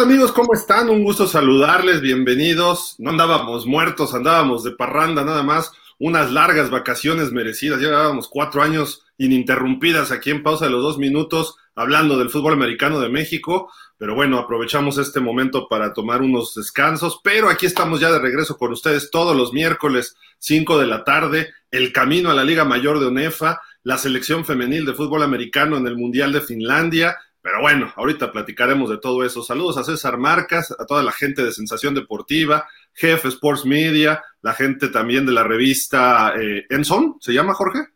amigos? ¿Cómo están? Un gusto saludarles, bienvenidos. No andábamos muertos, andábamos de parranda nada más, unas largas vacaciones merecidas. Llevábamos cuatro años ininterrumpidas aquí en pausa de los dos minutos hablando del fútbol americano de México, pero bueno, aprovechamos este momento para tomar unos descansos, pero aquí estamos ya de regreso con ustedes todos los miércoles, 5 de la tarde, el camino a la Liga Mayor de UNEFA, la selección femenil de fútbol americano en el Mundial de Finlandia, pero bueno, ahorita platicaremos de todo eso. Saludos a César Marcas, a toda la gente de Sensación Deportiva, Jefe Sports Media, la gente también de la revista eh, Enson, ¿se llama Jorge?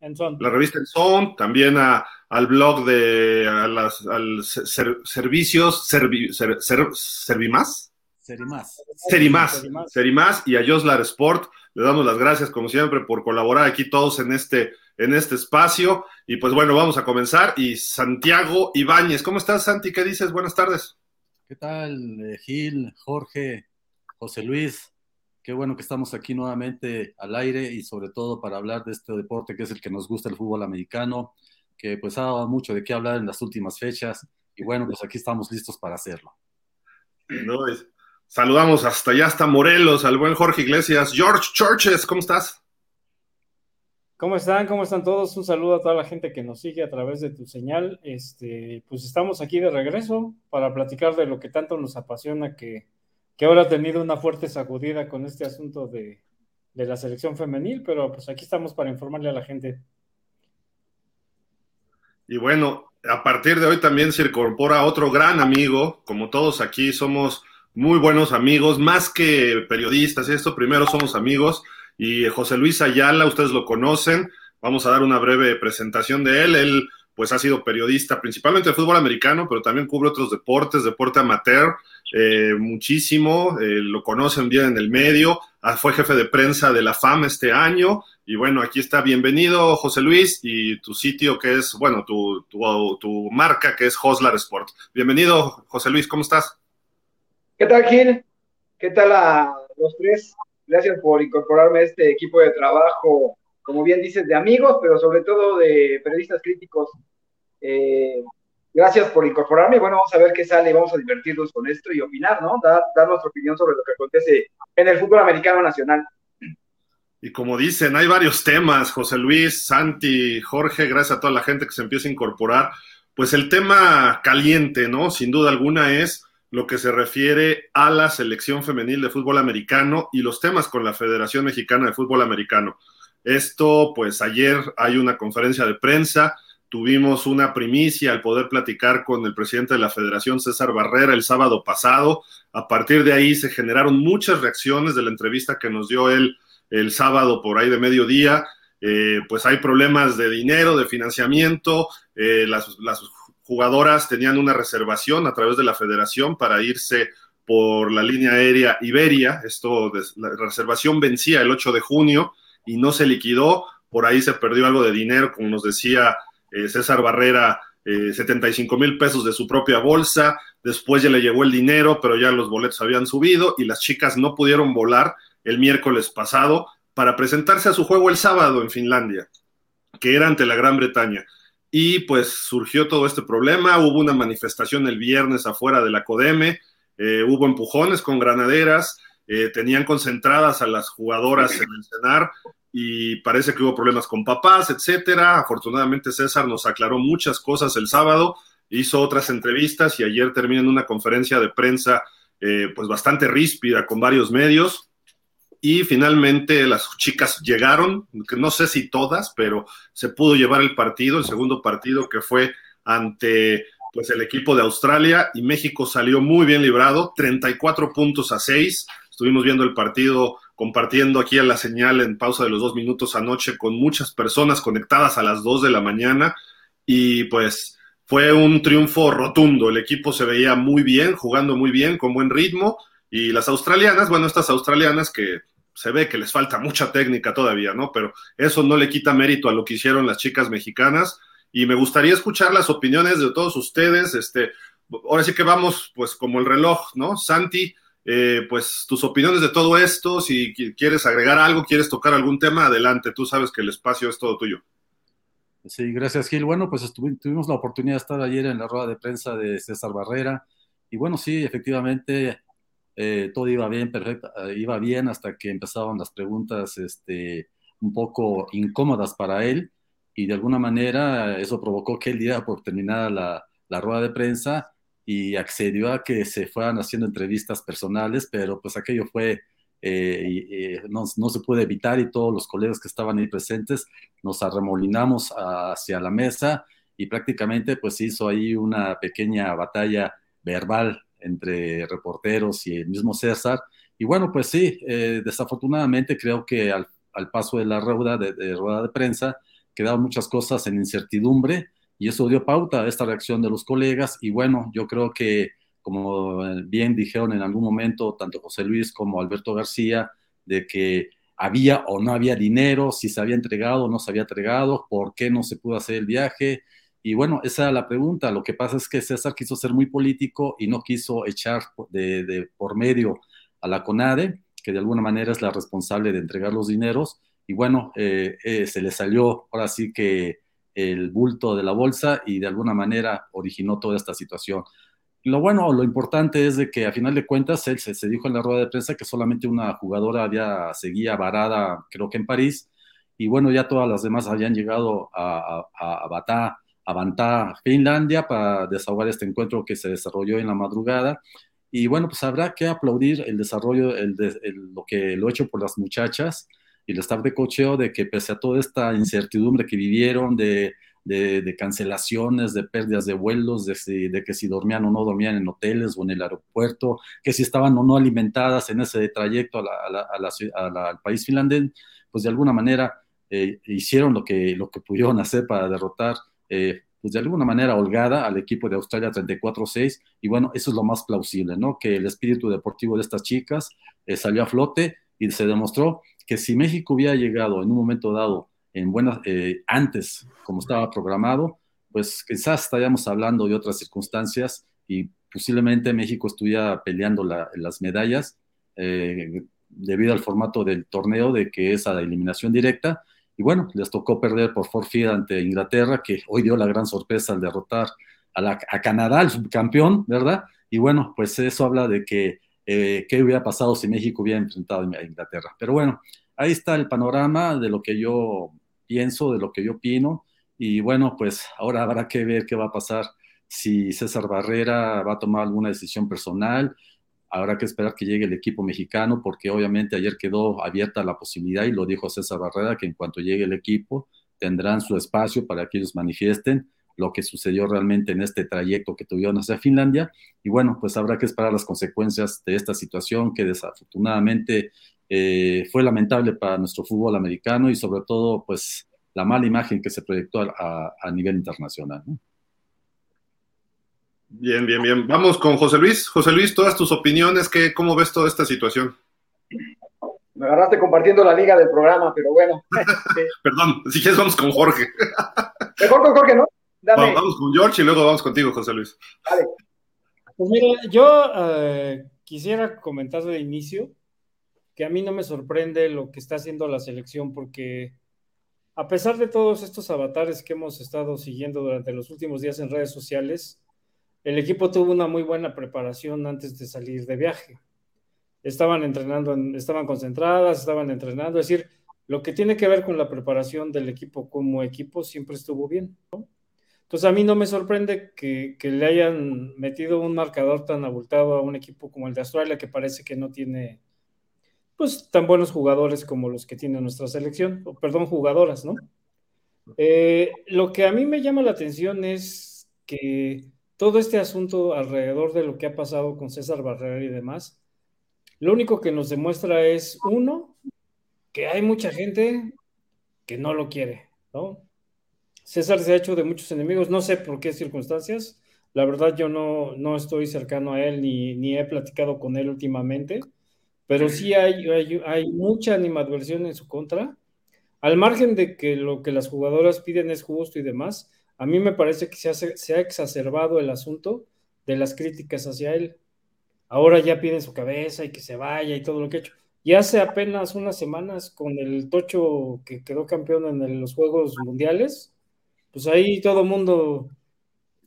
Enson. La revista Enson, también a, al blog de a las, al servicios servi, ser, ser, Servimás. Serimás. Serimás. Serimás y a Joslar Sport. Le damos las gracias, como siempre, por colaborar aquí todos en este en este espacio. Y pues bueno, vamos a comenzar. Y Santiago Ibáñez, ¿cómo estás, Santi? ¿Qué dices? Buenas tardes. ¿Qué tal, eh, Gil, Jorge, José Luis? Qué bueno que estamos aquí nuevamente al aire y sobre todo para hablar de este deporte que es el que nos gusta, el fútbol americano, que pues ha dado mucho de qué hablar en las últimas fechas. Y bueno, pues aquí estamos listos para hacerlo. No, saludamos hasta allá, hasta Morelos, al buen Jorge Iglesias. George Churches, ¿cómo estás? ¿Cómo están? ¿Cómo están todos? Un saludo a toda la gente que nos sigue a través de tu señal. Este, pues estamos aquí de regreso para platicar de lo que tanto nos apasiona, que, que ahora ha tenido una fuerte sacudida con este asunto de, de la selección femenil, pero pues aquí estamos para informarle a la gente. Y bueno, a partir de hoy también se incorpora otro gran amigo, como todos aquí somos muy buenos amigos, más que periodistas, esto primero somos amigos y José Luis Ayala, ustedes lo conocen, vamos a dar una breve presentación de él. Él pues ha sido periodista principalmente de fútbol americano, pero también cubre otros deportes, deporte amateur, eh, muchísimo, eh, lo conocen bien en el medio, ah, fue jefe de prensa de la FAM este año, y bueno, aquí está, bienvenido José Luis, y tu sitio que es, bueno, tu, tu, tu marca que es Hoslar Sport. Bienvenido José Luis, ¿cómo estás? ¿Qué tal, Gil? ¿Qué tal a los tres? Gracias por incorporarme a este equipo de trabajo, como bien dices, de amigos, pero sobre todo de periodistas críticos. Eh, gracias por incorporarme. Bueno, vamos a ver qué sale, vamos a divertirnos con esto y opinar, ¿no? Dar, dar nuestra opinión sobre lo que acontece en el fútbol americano nacional. Y como dicen, hay varios temas, José Luis, Santi, Jorge, gracias a toda la gente que se empieza a incorporar. Pues el tema caliente, ¿no? Sin duda alguna es lo que se refiere a la selección femenil de fútbol americano y los temas con la Federación Mexicana de Fútbol Americano. Esto, pues ayer hay una conferencia de prensa, tuvimos una primicia al poder platicar con el presidente de la Federación, César Barrera, el sábado pasado. A partir de ahí se generaron muchas reacciones de la entrevista que nos dio él el sábado por ahí de mediodía. Eh, pues hay problemas de dinero, de financiamiento, eh, las, las jugadoras tenían una reservación a través de la federación para irse por la línea aérea Iberia. Esto, la reservación vencía el 8 de junio y no se liquidó. Por ahí se perdió algo de dinero, como nos decía eh, César Barrera, 75 eh, mil pesos de su propia bolsa. Después ya le llegó el dinero, pero ya los boletos habían subido y las chicas no pudieron volar el miércoles pasado para presentarse a su juego el sábado en Finlandia, que era ante la Gran Bretaña y pues surgió todo este problema, hubo una manifestación el viernes afuera de la Codeme, eh, hubo empujones con granaderas, eh, tenían concentradas a las jugadoras en el cenar y parece que hubo problemas con papás, etcétera. Afortunadamente César nos aclaró muchas cosas el sábado, hizo otras entrevistas y ayer terminó en una conferencia de prensa eh, pues bastante ríspida con varios medios y finalmente las chicas llegaron, que no sé si todas, pero se pudo llevar el partido, el segundo partido que fue ante pues el equipo de Australia y México salió muy bien librado, 34 puntos a 6. Estuvimos viendo el partido compartiendo aquí a la señal en pausa de los dos minutos anoche con muchas personas conectadas a las 2 de la mañana y pues fue un triunfo rotundo. El equipo se veía muy bien, jugando muy bien, con buen ritmo y las australianas, bueno, estas australianas que se ve que les falta mucha técnica todavía, ¿no? Pero eso no le quita mérito a lo que hicieron las chicas mexicanas. Y me gustaría escuchar las opiniones de todos ustedes. Este, ahora sí que vamos, pues, como el reloj, ¿no? Santi, eh, pues tus opiniones de todo esto, si quieres agregar algo, quieres tocar algún tema, adelante. Tú sabes que el espacio es todo tuyo. Sí, gracias Gil. Bueno, pues tuvimos la oportunidad de estar ayer en la rueda de prensa de César Barrera y bueno, sí, efectivamente eh, todo iba bien, perfecto, eh, iba bien hasta que empezaban las preguntas este, un poco incómodas para él y de alguna manera eso provocó que él diera por terminada la, la rueda de prensa y accedió a que se fueran haciendo entrevistas personales, pero pues aquello fue eh, no, no, se puede evitar y todos los colegas que estaban ahí presentes nos arremolinamos hacia la mesa y prácticamente pues hizo ahí una pequeña batalla verbal entre reporteros y el mismo César. Y bueno, pues sí, eh, desafortunadamente creo que al, paso de la rueda de, rueda de prensa quedaron muchas cosas en incertidumbre y eso dio pauta a esta reacción de los colegas y bueno, yo creo que como bien dijeron en algún momento tanto José Luis como Alberto García, de que había o no había dinero, si se había entregado o no se había entregado, por qué no se pudo hacer el viaje. Y bueno, esa era la pregunta. Lo que pasa es que César quiso ser muy político y no quiso echar de, por medio a la CONADE, que de alguna manera es la responsable de entregar los dineros. Y bueno, eh, eh, se le salió ahora sí que el bulto de la bolsa y de alguna manera originó toda esta situación. Lo bueno lo importante es de que a final de cuentas él se, dijo en la rueda de prensa que solamente una jugadora había seguía varada, creo que en París, y bueno, ya todas las demás habían llegado a, a, a Batá, a Bantá, Finlandia, para desahogar este encuentro que se desarrolló en la madrugada. Y bueno, pues habrá que aplaudir el desarrollo, el, lo que lo hecho por las muchachas y el staff de cocheo, de que pese a toda esta incertidumbre que vivieron, de de, cancelaciones, de pérdidas de vuelos, de, que si dormían o no dormían en hoteles o en el aeropuerto, que si estaban o no alimentadas en ese trayecto al país finlandés, pues de alguna manera eh, hicieron lo que, lo que pudieron hacer para derrotar, eh, pues de alguna manera holgada al equipo de Australia 34-6, y bueno, eso es lo más plausible, ¿no? Que el espíritu deportivo de estas chicas eh, salió a flote y se demostró que si México hubiera llegado en un momento dado en buenas, eh, antes, como estaba programado, pues quizás estaríamos hablando de otras circunstancias y posiblemente México estuviera peleando las medallas debido al formato del torneo de que es a la eliminación directa. Y bueno, les tocó perder por forfeit ante Inglaterra, que hoy dio la gran sorpresa al derrotar a, la, Canadá, el subcampeón, ¿verdad? Y bueno, pues eso habla de que eh, qué hubiera pasado si México hubiera enfrentado a Inglaterra. Pero bueno, ahí está el panorama de lo que yo pienso, de lo que yo opino. Y bueno, pues ahora habrá que ver qué va a pasar si César Barrera va a tomar alguna decisión personal. Habrá que esperar que llegue el equipo mexicano, porque obviamente ayer quedó abierta la posibilidad, y lo dijo César Barrera, que en cuanto llegue el equipo tendrán su espacio para que ellos manifiesten lo que sucedió realmente en este trayecto que tuvieron hacia Finlandia. Y bueno, pues habrá que esperar las consecuencias de esta situación que desafortunadamente eh, fue lamentable para nuestro fútbol americano y sobre todo, pues, la mala imagen que se proyectó a, nivel internacional. Bien, bien, bien. Vamos con José Luis. José Luis, todas tus opiniones, ¿qué, ¿cómo ves toda esta situación? Me agarraste compartiendo la liga del programa, pero bueno. Perdón, si quieres vamos con Jorge. Mejor con Jorge, ¿no? Vamos con George y luego vamos contigo, José Luis. Pues mira, yo eh, quisiera comentar de inicio que a mí no me sorprende lo que está haciendo la selección porque a pesar de todos estos avatares que hemos estado siguiendo durante los últimos días en redes sociales, el equipo tuvo una muy buena preparación antes de salir de viaje. Estaban entrenando, estaban concentradas, estaban entrenando, es decir, lo que tiene que ver con la preparación del equipo como equipo siempre estuvo bien. Entonces a mí no me sorprende que, le hayan metido un marcador tan abultado a un equipo como el de Australia que parece que no tiene pues tan buenos jugadores como los que tiene nuestra selección, o perdón, jugadoras, ¿no? Eh, lo que a mí me llama la atención es que todo este asunto alrededor de lo que ha pasado con César Barrera y demás, lo único que nos demuestra es, uno, que hay mucha gente que no lo quiere, ¿no? César se ha hecho de muchos enemigos, no sé por qué circunstancias, la verdad yo no, no estoy cercano a él ni, ni he platicado con él últimamente, pero sí hay, hay, mucha animadversión en su contra. Al margen de que lo que las jugadoras piden es justo y demás, a mí me parece que se, se ha exacerbado el asunto de las críticas hacia él. Ahora ya piden su cabeza y que se vaya y todo lo que ha hecho. Y hace apenas unas semanas con el Tocho que quedó campeón en los Juegos Mundiales, pues ahí todo mundo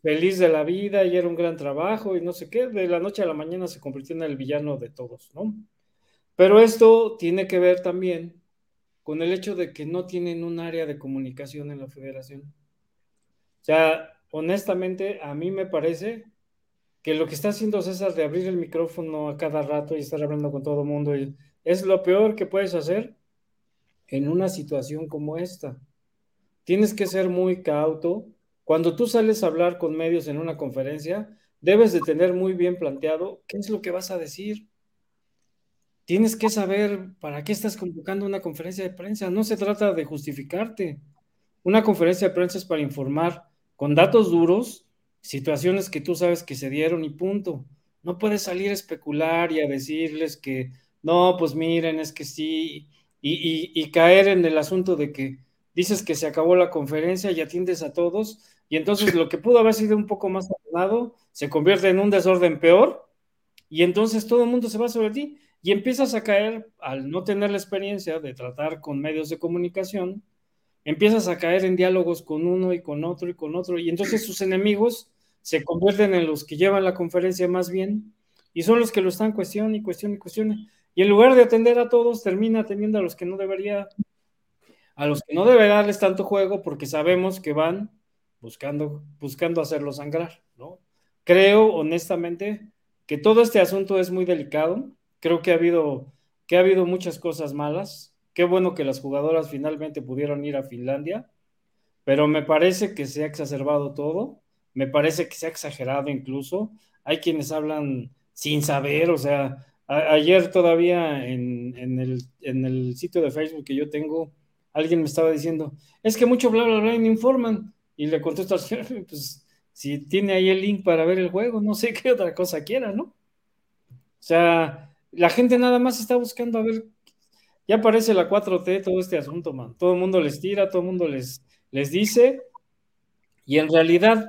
feliz de la vida y era un gran trabajo y no sé qué, de la noche a la mañana se convirtió en el villano de todos, ¿no? Pero esto tiene que ver también con el hecho de que no tienen un área de comunicación en la federación. O sea, honestamente, a mí me parece que lo que está haciendo César de abrir el micrófono a cada rato y estar hablando con todo el mundo es lo peor que puedes hacer en una situación como esta. Tienes que ser muy cauto. Cuando tú sales a hablar con medios en una conferencia, debes de tener muy bien planteado qué es lo que vas a decir. Tienes que saber para qué estás convocando una conferencia de prensa. No se trata de justificarte. Una conferencia de prensa es para informar con datos duros situaciones que tú sabes que se dieron y punto. No puedes salir a especular y a decirles que no, pues miren, es que sí, y, caer en el asunto de que dices que se acabó la conferencia y atiendes a todos, y entonces lo que pudo haber sido un poco más ordenado se convierte en un desorden peor, y entonces todo el mundo se va sobre ti, y empiezas a caer, al no tener la experiencia de tratar con medios de comunicación, empiezas a caer en diálogos con uno y con otro y con otro, y entonces sus enemigos se convierten en los que llevan la conferencia más bien, y son los que lo están cuestionando y cuestionando y cuestionando. Y en lugar de atender a todos, termina atendiendo a los que no debería, a los que no debe darles tanto juego porque sabemos que van buscando, buscando hacerlo sangrar, ¿no? Creo, honestamente, que todo este asunto es muy delicado. Creo que ha habido, que ha habido muchas cosas malas. Qué bueno que las jugadoras finalmente pudieron ir a Finlandia, pero me parece que se ha exacerbado todo. Me parece que se ha exagerado incluso. Hay quienes hablan sin saber, o sea, ayer todavía en, el, sitio de Facebook que yo tengo, alguien me estaba diciendo, es que mucho bla, bla, bla, informan. Y le contesto al señor, pues si tiene ahí el link para ver el juego, no sé qué otra cosa quiera, ¿no? O sea, la gente nada más está buscando a ver, ya aparece la 4T, todo este asunto, man. Todo el mundo les tira, todo el mundo les, les dice, y en realidad,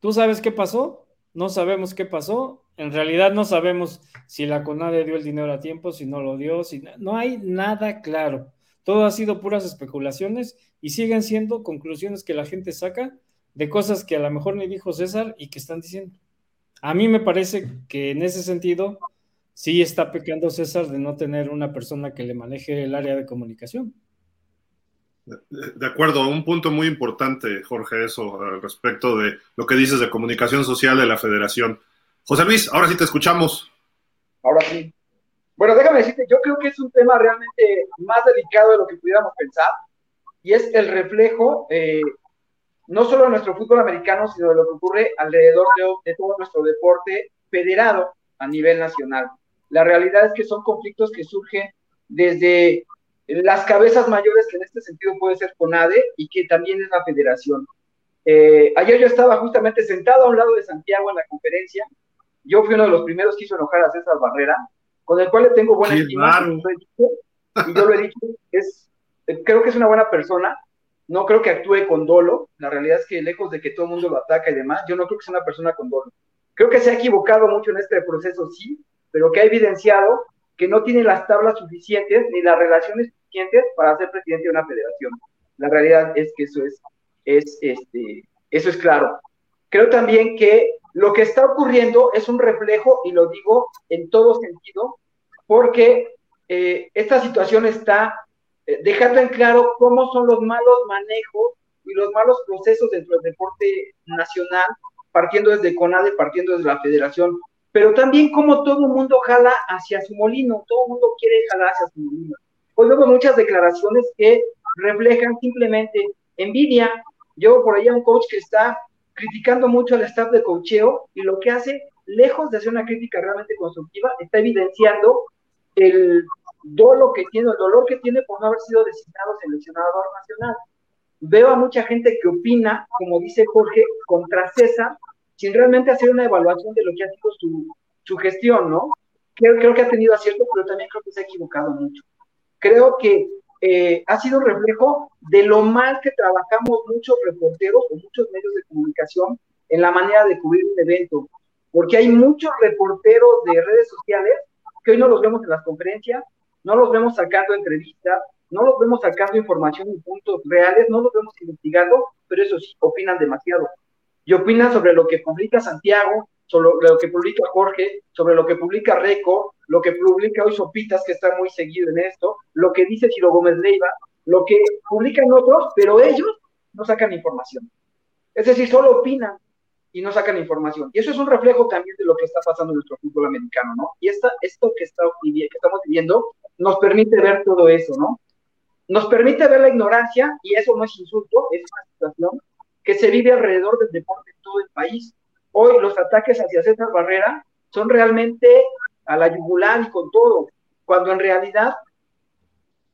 ¿tú sabes qué pasó? No sabemos qué pasó, en realidad no sabemos si la CONADE dio el dinero a tiempo, si no lo dio, si no hay nada claro. Todo ha sido puras especulaciones y siguen siendo conclusiones que la gente saca de cosas que a lo mejor ni dijo César y que están diciendo. A mí me parece que en ese sentido sí está pecando César de no tener una persona que le maneje el área de comunicación. De acuerdo, un punto muy importante, Jorge, eso al respecto de lo que dices de comunicación social de la federación. José Luis, ahora sí te escuchamos. Ahora sí. Bueno, déjame decirte, yo creo que es un tema realmente más delicado de lo que pudiéramos pensar y es el reflejo eh, no solo de nuestro fútbol americano, sino de lo que ocurre alrededor de, todo nuestro deporte federado a nivel nacional. La realidad es que son conflictos que surgen desde las cabezas mayores, que en este sentido puede ser CONADE y que también es la federación. Eh, ayer yo estaba justamente sentado a un lado de Santiago en la conferencia yo fui uno de los primeros que hizo enojar a César Barrera, con el cual le tengo buena estima. Y yo lo he dicho, es, creo que es una buena persona. No creo que actúe con dolo. La realidad es que lejos de que todo el mundo lo ataca y demás, yo no creo que sea una persona con dolo. Creo que se ha equivocado mucho en este proceso, sí, pero que ha evidenciado que no tiene las tablas suficientes ni las relaciones suficientes para ser presidente de una federación. La realidad es que eso es, es este, eso es claro. Creo también que lo que está ocurriendo es un reflejo, y lo digo en todo sentido, porque eh, esta situación está eh, dejando en claro cómo son los malos manejos y los malos procesos dentro del deporte nacional, partiendo desde CONADE, partiendo desde la federación, pero también cómo todo el mundo jala hacia su molino, todo el mundo quiere jalar hacia su molino. Hoy vemos muchas declaraciones que reflejan simplemente envidia. Yo por ahí un coach que está criticando mucho al staff de cocheo y lo que hace, lejos de hacer una crítica realmente constructiva, está evidenciando el dolor que tiene, el dolor que tiene por no haber sido designado seleccionador nacional. Veo a mucha gente que opina, como dice Jorge, contra César, sin realmente hacer una evaluación de lo que ha sido su, su gestión, ¿no? Creo, creo que ha tenido acierto, pero también creo que se ha equivocado mucho. Creo que eh, ha sido reflejo de lo mal que trabajamos muchos reporteros o muchos medios de comunicación en la manera de cubrir un evento, porque hay muchos reporteros de redes sociales que hoy no los vemos en las conferencias, no los vemos sacando entrevistas, no los vemos sacando información y puntos reales, no los vemos investigando, pero eso sí, opinan demasiado. Y opinan sobre lo que publica Santiago, sobre lo que publica Jorge, sobre lo que publica Reco, lo que publica hoy Sopitas, que está muy seguido en esto, lo que dice Ciro Gómez Leiva, lo que publican otros, pero ellos no sacan información. Es decir, solo opinan y no sacan información. Y eso es un reflejo también de lo que está pasando en nuestro fútbol americano, ¿no? Y esta, esto que, que estamos viviendo nos permite ver todo eso, ¿no? Nos permite ver la ignorancia, y eso no es insulto, es una situación que se vive alrededor del deporte en todo el país. Hoy los ataques hacia César Barrera son realmente a la yugular y con todo, cuando en realidad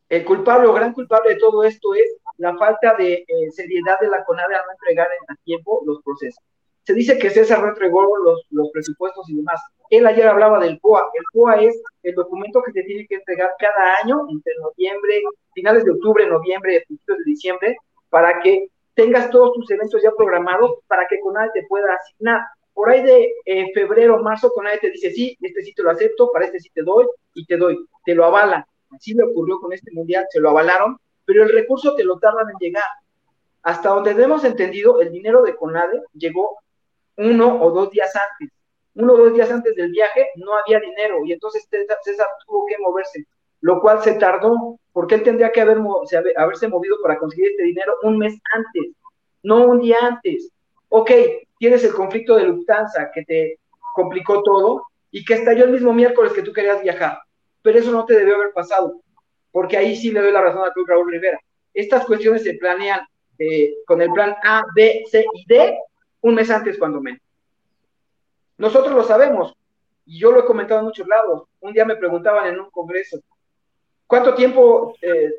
el culpable o gran culpable de todo esto es la falta de eh, seriedad de la CONADE a no entregar a tiempo los procesos. Se dice que César no entregó los, los presupuestos y demás. Él ayer hablaba del POA. El POA es el documento que se tiene que entregar cada año entre noviembre, finales de octubre, noviembre, principios de diciembre, para que tengas todos tus eventos ya programados para que CONADE te pueda asignar. Por ahí de eh, febrero, marzo, CONADE te dice, sí, este sí te lo acepto, para este sí te doy y te doy, te lo avalan. Así le ocurrió con este mundial, se lo avalaron, pero el recurso te lo tardan en llegar. Hasta donde hemos entendido, el dinero de CONADE llegó uno o dos días antes. Uno o dos días antes del viaje no había dinero y entonces César tuvo que moverse, lo cual se tardó porque él tendría que haber, haberse movido para conseguir este dinero un mes antes, no un día antes. Ok, tienes el conflicto de Lufthansa que te complicó todo y que estalló el mismo miércoles que tú querías viajar pero eso no te debió haber pasado, porque ahí sí le doy la razón a Cruz Raúl Rivera. Estas cuestiones se planean eh, con el plan A, B, C y D un mes antes cuando menos. Nosotros lo sabemos, y yo lo he comentado en muchos lados. Un día me preguntaban en un congreso, ¿cuánto tiempo eh,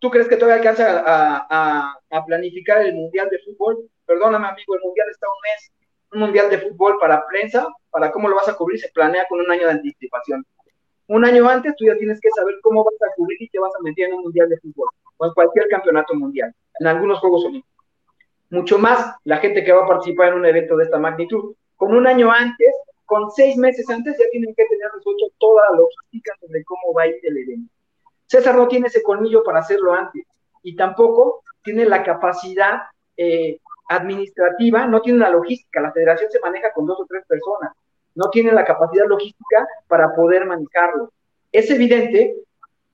tú crees que todavía alcanza a, planificar el Mundial de Fútbol? Perdóname, amigo, el Mundial está un mes. Un Mundial de Fútbol para prensa, para cómo lo vas a cubrir, se planea con un año de anticipación un año antes tú ya tienes que saber cómo vas a cubrir y te vas a meter en un mundial de fútbol o en cualquier campeonato mundial, en algunos Juegos Olímpicos. Mucho más la gente que va a participar en un evento de esta magnitud. Con un año antes, con seis meses antes, ya tienen que tener resuelto toda la logística sobre cómo va a ir el evento. César no tiene ese colmillo para hacerlo antes y tampoco tiene la capacidad eh, administrativa, no tiene la logística. La federación se maneja con dos o tres personas no tienen la capacidad logística para poder manejarlo. Es evidente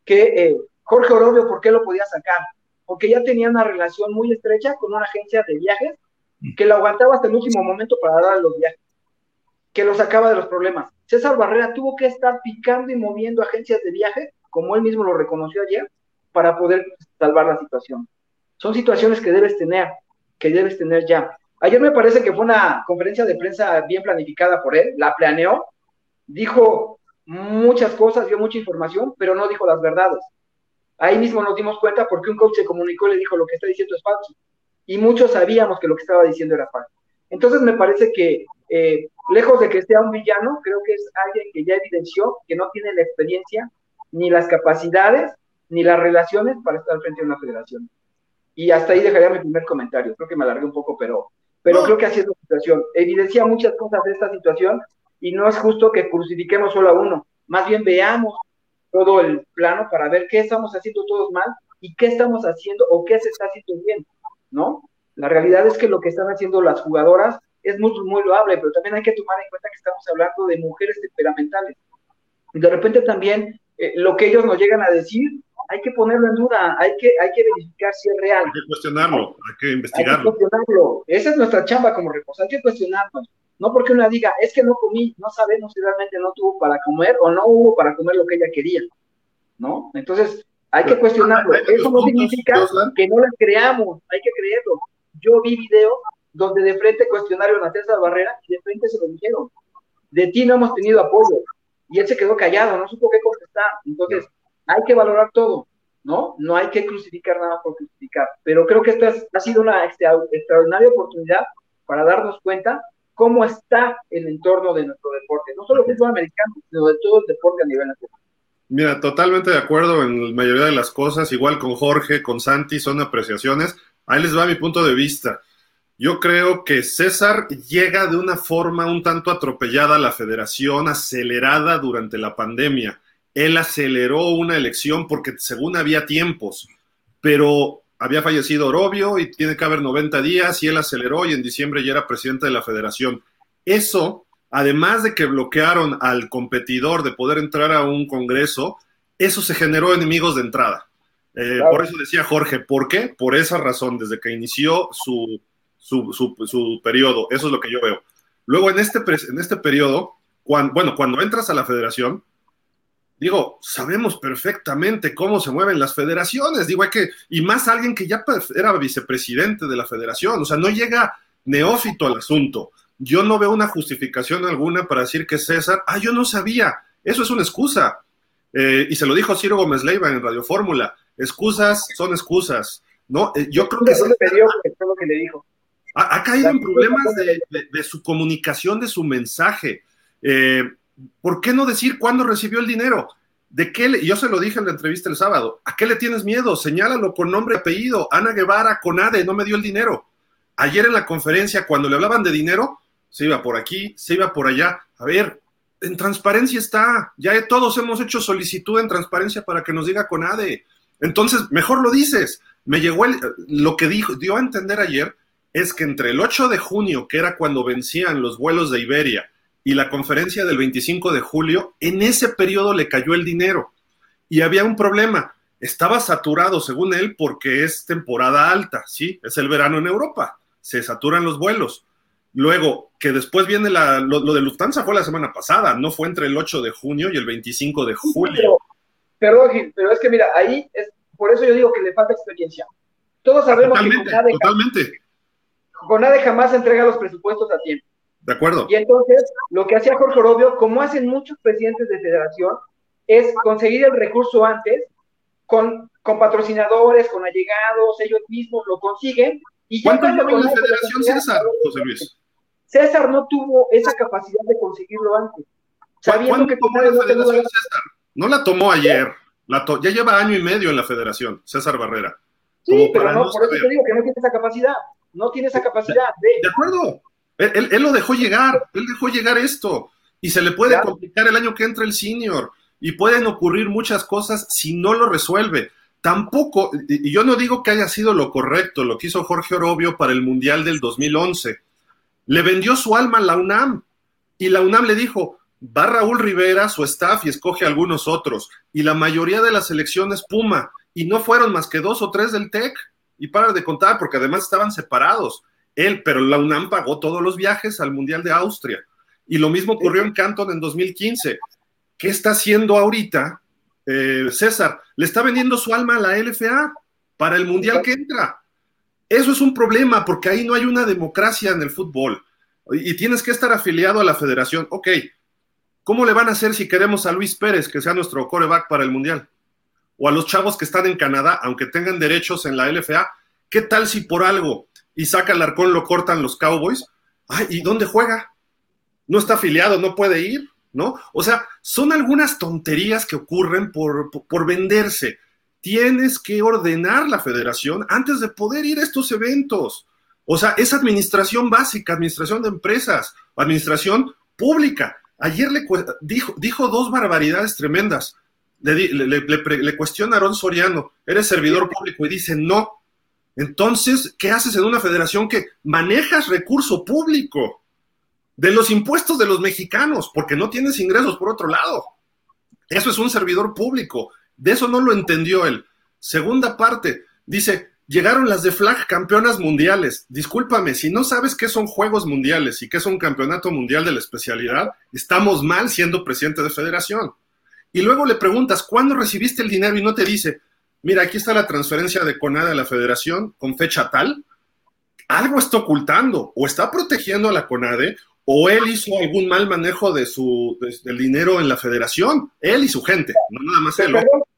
que eh, Jorge Orobio, ¿por qué lo podía sacar? Porque ya tenía una relación muy estrecha con una agencia de viajes que lo aguantaba hasta el último momento para dar los viajes, que lo sacaba de los problemas. César Barrera tuvo que estar picando y moviendo agencias de viajes, como él mismo lo reconoció ayer, para poder salvar la situación. Son situaciones que debes tener, que debes tener ya. Ayer me parece que fue una conferencia de prensa bien planificada por él, la planeó, dijo muchas cosas, dio mucha información, pero no dijo las verdades. Ahí mismo nos dimos cuenta porque un coach se comunicó y le dijo lo que está diciendo es falso. Y muchos sabíamos que lo que estaba diciendo era falso. Entonces me parece que, eh, lejos de que sea un villano, creo que es alguien que ya evidenció que no tiene la experiencia, ni las capacidades, ni las relaciones para estar frente a una federación. Y hasta ahí dejaría mi primer comentario. Creo que me alargué un poco, pero pero creo que así es la situación. Evidencia muchas cosas de esta situación y no es justo que crucifiquemos solo a uno. Más bien veamos todo el plano para ver qué estamos haciendo todos mal y qué estamos haciendo o qué se está haciendo bien, ¿no? La realidad es que lo que están haciendo las jugadoras es muy, muy loable, pero también hay que tomar en cuenta que estamos hablando de mujeres temperamentales. Y de repente también eh, lo que ellos nos llegan a decir hay que ponerlo en duda, hay que, hay que verificar si es real. Hay que cuestionarlo, hay que investigarlo. Hay que cuestionarlo. Esa es nuestra chamba como reposo, hay que cuestionarlo. No porque una diga, es que no comí, no sabemos si realmente no tuvo para comer o no hubo para comer lo que ella quería, ¿no? Entonces, hay que cuestionarlo. Eso no significa que no le creamos, hay que creerlo. Yo vi videos donde de frente cuestionaron a César Barrera y de frente se lo dijeron. De ti no hemos tenido apoyo. Y él se quedó callado, no supo qué contestar. Entonces, hay que valorar todo, ¿no? No hay que crucificar nada por crucificar. Pero creo que esta ha sido una extraordinaria oportunidad para darnos cuenta cómo está el entorno de nuestro deporte, no solo el fútbol americano, sino de todo el deporte a nivel nacional. Mira, totalmente de acuerdo en la mayoría de las cosas, igual con Jorge, con Santi, son apreciaciones. Ahí les va mi punto de vista. Yo creo que César llega de una forma un tanto atropellada a la federación, acelerada durante la pandemia él aceleró una elección porque según había tiempos, pero había fallecido Orobio y tiene que haber 90 días y él aceleró y en diciembre ya era presidente de la federación. Eso, además de que bloquearon al competidor de poder entrar a un congreso, eso se generó enemigos de entrada. Eh, por eso decía Jorge, ¿por qué? Por esa razón, desde que inició su, su, su, periodo, eso es lo que yo veo. Luego, en este, en este periodo, cuando, bueno, cuando entras a la federación, digo, sabemos perfectamente cómo se mueven las federaciones, digo, hay que, y más alguien que ya era vicepresidente de la federación, o sea, no llega neófito al asunto. Yo no veo una justificación alguna para decir que César, ah, yo no sabía, eso es una excusa. Eh, y se lo dijo Ciro Gómez Leiva en Radio Fórmula, excusas son excusas, ¿no? Eh, yo creo que... le dijo. Ha, caído en problemas de, su comunicación, de su mensaje. Eh, ¿Por qué no decir cuándo recibió el dinero? ¿De qué le, yo se lo dije en la entrevista el sábado. ¿A qué le tienes miedo? Señálalo con nombre y apellido. Ana Guevara, con ADE, no me dio el dinero. Ayer en la conferencia, cuando le hablaban de dinero, se iba por aquí, se iba por allá. A ver, en transparencia está. Ya todos hemos hecho solicitud en transparencia para que nos diga con ADE. Entonces, mejor lo dices. Me llegó el, lo que dijo, dio a entender ayer es que entre el 8 de junio, que era cuando vencían los vuelos de Iberia, y la conferencia del 25 de julio, en ese periodo le cayó el dinero. Y había un problema. Estaba saturado, según él, porque es temporada alta, ¿sí? Es el verano en Europa. Se saturan los vuelos. Luego, que después viene la, lo, de Lufthansa fue la semana pasada, no fue entre el 8 de junio y el 25 de julio. Pero, pero es que mira, ahí es, por eso yo digo que le falta experiencia. Todos sabemos que totalmente nadie jamás entrega los presupuestos a tiempo. De acuerdo. Y entonces, lo que hacía Jorge Orobio, como hacen muchos presidentes de federación, es conseguir el recurso antes, con, con patrocinadores, con allegados, ellos mismos lo consiguen. Y ¿Cuánto lleva la federación César, José Luis? César no tuvo esa capacidad de conseguirlo antes. Que tomó la federación César? No la tomó ayer, la ya lleva año y medio en la federación, César Barrera. Sí, pero no, por eso te digo que no tiene esa capacidad no tiene esa capacidad de... De acuerdo, él, lo dejó llegar, él dejó llegar esto, y se le puede complicar el año que entra el senior, y pueden ocurrir muchas cosas si no lo resuelve. Tampoco, y yo no digo que haya sido lo correcto, lo que hizo Jorge Orobio para el Mundial del 2011. Le vendió su alma a la UNAM, y la UNAM le dijo, va Raúl Rivera, su staff, y escoge algunos otros, y la mayoría de las selecciones Puma, y no fueron más que dos o tres del TEC y para de contar, porque además estaban separados. Él, pero la UNAM pagó todos los viajes al Mundial de Austria. Y lo mismo ocurrió en Canton en 2015. ¿Qué está haciendo ahorita eh, César? Le está vendiendo su alma a la LFA para el Mundial que entra. Eso es un problema, porque ahí no hay una democracia en el fútbol. Y tienes que estar afiliado a la federación. Ok, ¿cómo le van a hacer si queremos a Luis Pérez, que sea nuestro coreback para el Mundial? O a los chavos que están en Canadá, aunque tengan derechos en la LFA, ¿qué tal si por algo y saca el arcón lo cortan los Cowboys? Ay, ¿y dónde juega? No está afiliado, no puede ir, ¿no? O sea, son algunas tonterías que ocurren por, por, venderse. Tienes que ordenar la federación antes de poder ir a estos eventos. O sea, es administración básica, administración de empresas, administración pública. Ayer le dijo, dijo dos barbaridades tremendas le, cuestiona a Aaron Soriano, eres servidor público y dice no. Entonces, ¿qué haces en una federación que manejas recurso público de los impuestos de los mexicanos porque no tienes ingresos por otro lado? Eso es un servidor público. De eso no lo entendió él. Segunda parte, dice, llegaron las de flag campeonas mundiales. Discúlpame, si no sabes qué son Juegos Mundiales y qué es un campeonato mundial de la especialidad, estamos mal siendo presidente de federación y luego le preguntas, ¿cuándo recibiste el dinero? Y no te dice, mira, aquí está la transferencia de CONADE a la federación con fecha tal. Algo está ocultando, o está protegiendo a la CONADE, o él hizo algún mal manejo de su, del dinero en la federación, él y su gente, no nada más él.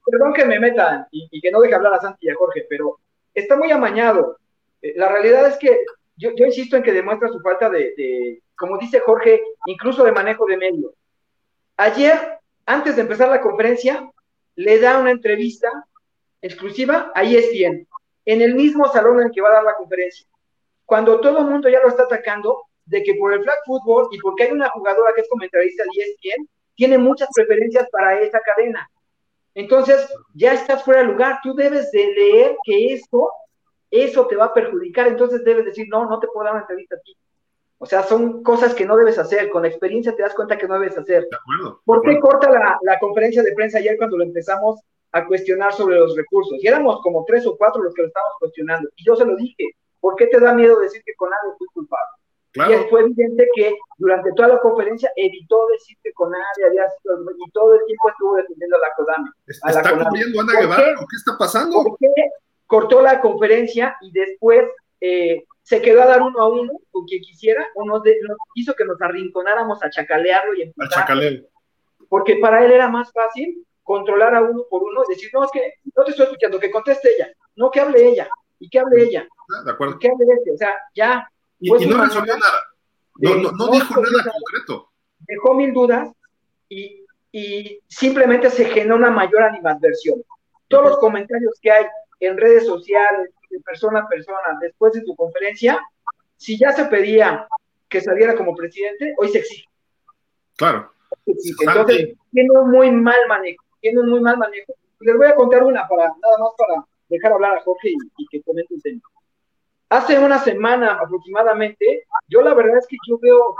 Perdón, que me metan y, que no deje hablar a Santi y a Jorge, pero está muy amañado. Eh, la realidad es que yo, insisto en que demuestra su falta de, de, como dice Jorge, incluso de manejo de medios. Ayer antes de empezar la conferencia, le da una entrevista exclusiva a ESPN, en el mismo salón en el que va a dar la conferencia. Cuando todo el mundo ya lo está atacando, de que por el flag football y porque hay una jugadora que es comentarista de ESPN, tiene muchas preferencias para esa cadena. Entonces, ya estás fuera de lugar. Tú debes de leer que esto eso te va a perjudicar, entonces debes decir, no, no te puedo dar una entrevista aquí. O sea, son cosas que no debes hacer, con la experiencia te das cuenta que no debes hacer. De acuerdo. ¿Por qué corta la, la, conferencia de prensa ayer cuando lo empezamos a cuestionar sobre los recursos? Y éramos como tres o cuatro los que lo estábamos cuestionando. Y yo se lo dije, ¿por qué te da miedo decir que con algo fui culpable? Claro. Y fue evidente que durante toda la conferencia evitó decir que con había sido y todo el tiempo estuvo defendiendo a la CODAME. ¿Está la cubriendo Ana Guevara? ¿Qué? ¿Qué está pasando? ¿Por qué cortó la conferencia y después eh, se quedó a dar uno a uno con quien quisiera o nos, de, nos hizo que nos arrinconáramos a chacalearlo y a chacaleo. Porque para él era más fácil controlar a uno por uno y decir, no, es que no te estoy escuchando, que conteste ella, no que hable ella, y que hable ella, Ah, de acuerdo. y que hable este, o sea, ya. Y, pues, y no resolvió nada. No, no, dijo nada. concreto. dejó mil dudas y, y simplemente se generó una mayor animadversión. Todos los comentarios que hay en redes sociales, de persona a persona, después de tu conferencia, si ya se pedía que saliera como presidente, hoy se exige. Claro. Entonces, tiene un muy mal manejo, tiene un muy mal manejo. Les voy a contar una para, nada más para dejar hablar a Jorge y, y que comente el tema. Hace una semana aproximadamente, yo la verdad es que yo veo,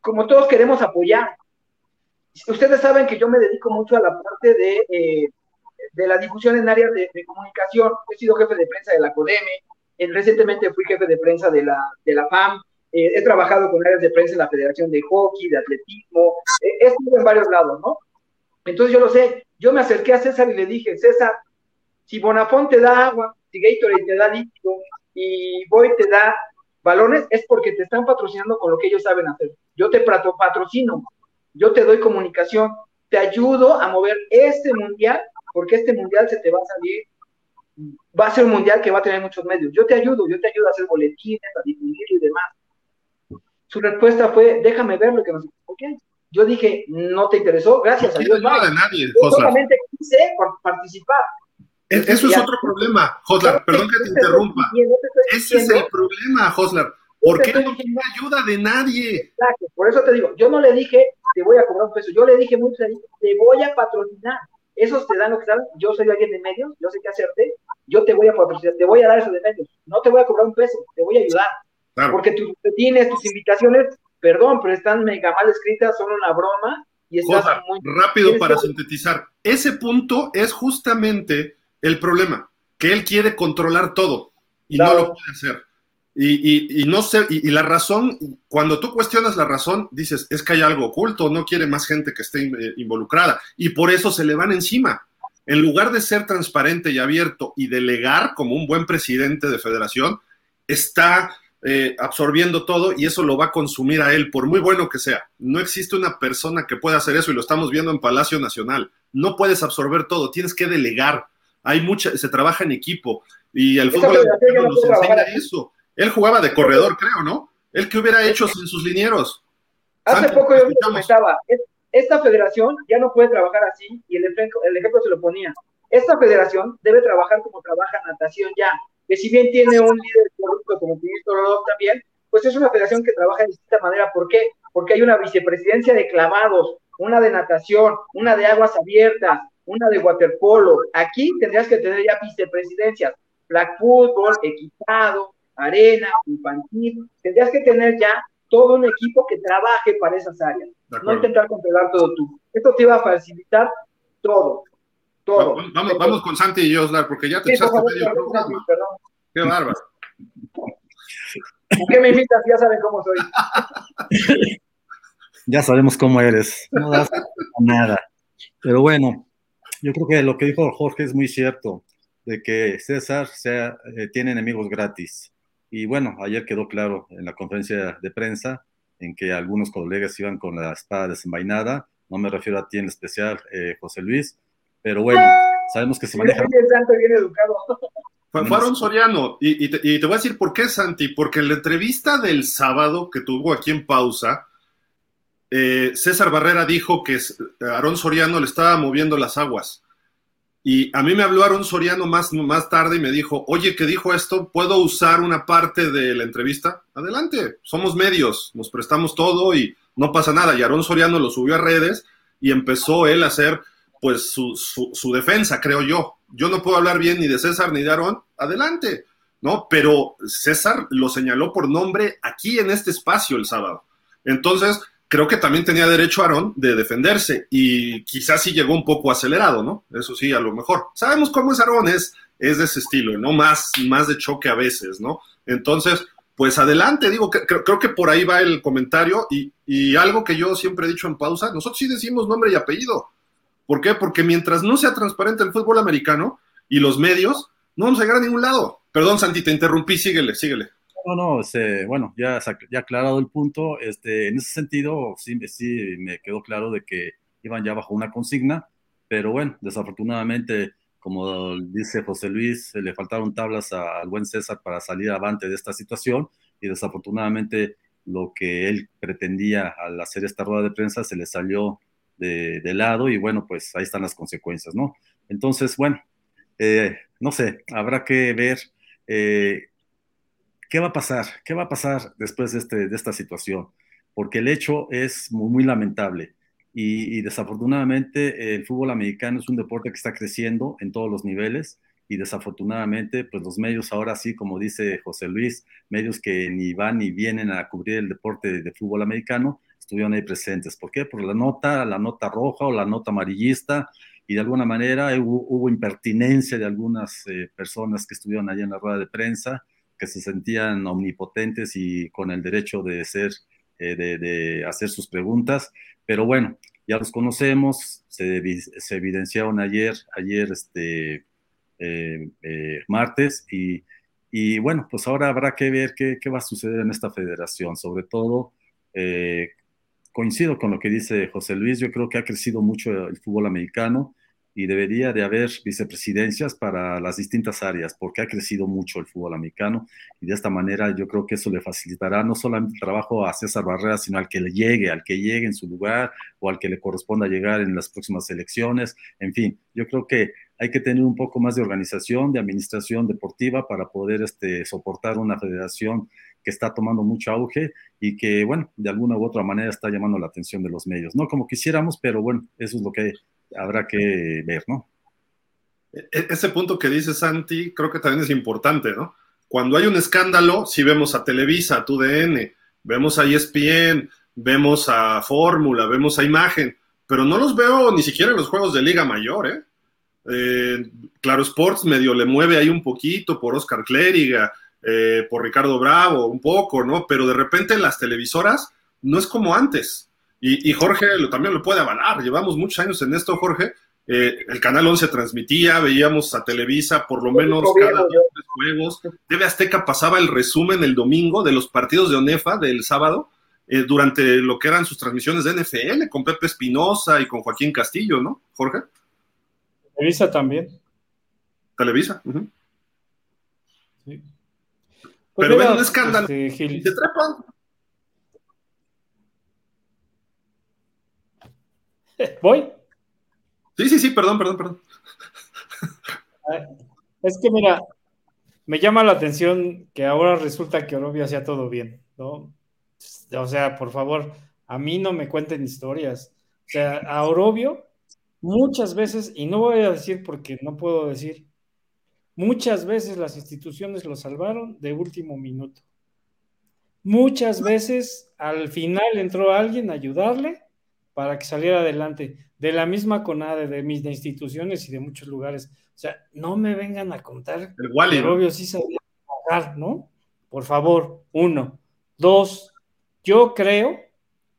como todos queremos apoyar. Ustedes saben que yo me dedico mucho a la parte de, eh, de la difusión en áreas de, de comunicación. He sido jefe de prensa de la CODEME, recientemente fui jefe de prensa de la, de la FAM, eh, he trabajado con áreas de prensa en la Federación de Hockey, de Atletismo, eh, he estado en varios lados, ¿no? Entonces yo lo sé, yo me acerqué a César y le dije, César, si Bonafón te da agua, si Gatorade te da líquido y Boy te da balones, es porque te están patrocinando con lo que ellos saben hacer. Yo te patro- patrocino, yo te doy comunicación, te ayudo a mover este mundial, porque este mundial se te va a salir, va a ser un mundial que va a tener muchos medios. Yo te ayudo, yo te ayudo a hacer boletines, a difundirlo y demás. Su respuesta fue, déjame ver lo que nos... Ok. Yo dije, no te interesó, gracias a Aquí Dios. no de nadie, Yo Joslar. solamente quise par- participar. Es- Eso es Ya. otro problema, Joslar. Perdón que te interrumpa. No te Ese es el problema, Joslar. ¿Por qué no tiene ayuda de nadie? Exacto, por eso te digo, yo no le dije, te voy a cobrar un peso, yo le dije muy clarito, te voy a patrocinar. Esos te dan lo que saben, yo soy alguien de medios, yo sé qué hacerte, yo te voy a patrocinar, te voy a dar eso de medios, no te voy a cobrar un peso, te voy a ayudar, Claro. porque tus rutines, tus invitaciones, perdón, pero están mega mal escritas, son una broma y estás Joslar, muy... rápido tienes para sintetizar. Ese punto es justamente el problema, que él quiere controlar todo y Claro. no lo puede hacer. Y, y- y no sé, y, y la razón, cuando tú cuestionas la razón, dices, es que hay algo oculto, no quiere más gente que esté eh, involucrada, y por eso se le van encima. En lugar de ser transparente y abierto y delegar como un buen presidente de federación, está eh, absorbiendo todo y eso lo va a consumir a él, por muy bueno que sea. No existe una persona que pueda hacer eso y lo estamos viendo en Palacio Nacional. No puedes absorber todo, tienes que delegar. Hay mucha, se trabaja en equipo y el fútbol nos enseña eso. Él jugaba de corredor, creo, ¿no? Él que hubiera hecho sin sus linieros. Hace poco yo escuchamos. comentaba, es- esta federación ya no puede trabajar así, y el ejemplo, el ejemplo se lo ponía. Esta federación debe trabajar como trabaja natación ya, que si bien tiene un líder corrupto como Ministro Rodolfo también, pues es una federación que trabaja de distinta manera. ¿Por qué? Porque hay una vicepresidencia de clavados, una de natación, una de aguas abiertas, una de waterpolo. Aquí tendrías que tener ya vicepresidencias, flag fútbol, equipado, arena, infantil. Tendrías que tener ya todo un equipo que trabaje para esas áreas no intentar controlar todo tú. Esto te iba a facilitar todo, todo. Va- Vamos, vamos con Santi y Oslar, porque ya te Sí, echaste favor, medio perdón, programa. perdón. Qué bárbaro. ¿Por qué me invitas? Ya saben cómo soy. Ya sabemos cómo eres, no das nada. Pero bueno, yo creo que lo que dijo Jorge es muy cierto, de que César sea, eh, tiene enemigos gratis. Y bueno, ayer quedó claro en la conferencia de prensa en que algunos colegas iban con la espada desenvainada. No me refiero a ti en especial, eh, José Luis, pero bueno, sabemos que se maneja. Bien bien educado. Fue, fue Aaron Soriano. Y, y te, y te voy a decir por qué, Santi. Porque en la entrevista del sábado que tuvo aquí en pausa, eh, César Barrera dijo que Aarón Soriano le estaba moviendo las aguas. Y a mí me habló Aarón Soriano más, más tarde y me dijo, oye, que dijo esto, ¿puedo usar una parte de la entrevista? Adelante, somos medios, nos prestamos todo y no pasa nada. Y Aarón Soriano lo subió a redes y empezó él a hacer pues su, su, su defensa, creo yo. Yo no puedo hablar bien ni de César ni de Aarón, adelante. ¿no? Pero César lo señaló por nombre aquí en este espacio el sábado. Entonces, creo que también tenía derecho Aarón de defenderse y quizás sí llegó un poco acelerado, ¿no? Eso sí, a lo mejor. Sabemos cómo es Aarón, es, es de ese estilo, ¿no? Más, más de choque a veces, ¿no? Entonces, pues adelante, digo, que, creo, que por ahí va el comentario y, y algo que yo siempre he dicho en pausa, nosotros sí decimos nombre y apellido. ¿Por qué? Porque mientras no sea transparente el fútbol americano y los medios, no vamos a llegar a ningún lado. Perdón, Santi, te interrumpí, síguele, síguele. No, no, este, bueno, ya, ya aclarado el punto, este, en ese sentido sí, sí me quedó claro de que iban ya bajo una consigna, pero bueno, desafortunadamente, como dice José Luis, le faltaron tablas al buen César para salir avante de esta situación y desafortunadamente lo que él pretendía al hacer esta rueda de prensa se le salió de, lado y bueno, pues ahí están las consecuencias, ¿no? Entonces, bueno, eh, no sé, habrá que ver eh, ¿Qué va a pasar? ¿Qué va a pasar después de, este, de esta situación? Porque el hecho es muy, muy lamentable y, desafortunadamente el fútbol americano es un deporte que está creciendo en todos los niveles y desafortunadamente pues los medios ahora sí, como dice José Luis, medios que ni van ni vienen a cubrir el deporte de, fútbol americano, estuvieron ahí presentes. ¿Por qué? Por la nota, la nota roja o la nota amarillista y de alguna manera hubo, impertinencia de algunas eh, personas que estuvieron allí en la rueda de prensa que se sentían omnipotentes y con el derecho de ser, eh, de, hacer sus preguntas. Pero bueno, ya los conocemos, se, evidenciaron ayer, ayer este, eh, eh, martes, y, y, bueno, pues ahora habrá que ver qué, qué, va a suceder en esta federación. Sobre todo, coincido con lo que dice José Luis, yo creo que ha crecido mucho el fútbol americano y debería de haber vicepresidencias para las distintas áreas, porque ha crecido mucho el fútbol americano y de esta manera yo creo que eso le facilitará no solamente el trabajo a César Barrera, sino al que le llegue, al que llegue en su lugar o al que le corresponda llegar en las próximas elecciones. En fin, yo creo que hay que tener un poco más de organización, de administración deportiva para poder este, soportar una federación que está tomando mucho auge y que, bueno, de alguna u otra manera está llamando la atención de los medios. No como quisiéramos, pero bueno, eso es lo que habrá que ver, ¿no? E-, e-, ese punto que dice Santi creo que también es importante, ¿no? Cuando hay un escándalo, si vemos a Televisa, a TUDN, vemos a ESPN, vemos a Fórmula, vemos a Imagen, pero no los veo ni siquiera en los juegos de Liga Mayor, ¿eh? eh claro, Sports medio le mueve ahí un poquito por Oscar Clériga, eh, por Ricardo Bravo, un poco, ¿no? Pero de repente en las televisoras no es como antes. Y, Jorge lo, también lo puede avalar. Llevamos muchos años en esto, Jorge. Eh, el Canal 11 transmitía, veíamos a Televisa por lo menos cada dos tres juegos. TV Azteca pasaba el resumen el domingo de los partidos de ONEFA del sábado eh, durante lo que eran sus transmisiones de NFL con Pepe Espinosa y con Joaquín Castillo, ¿no, Jorge? Televisa también. Televisa. sí. Pero ven un escándalo. Este, se trepan. ¿Voy? Sí, sí, sí, perdón, perdón, perdón. Es que mira, me llama la atención que ahora resulta que Orobio hacía todo bien, ¿no? O sea, por favor, a mí no me cuenten historias. O sea, a Orobio muchas veces, y no voy a decir porque no puedo decir, muchas veces las instituciones lo salvaron de último minuto. Muchas veces al final entró alguien a ayudarle para que saliera adelante, de la misma CONADE, de mis instituciones y de muchos lugares. O sea, no me vengan a contar. El Wally, obvio sí sabía trabajar, ¿no? Por favor, uno. Dos, yo creo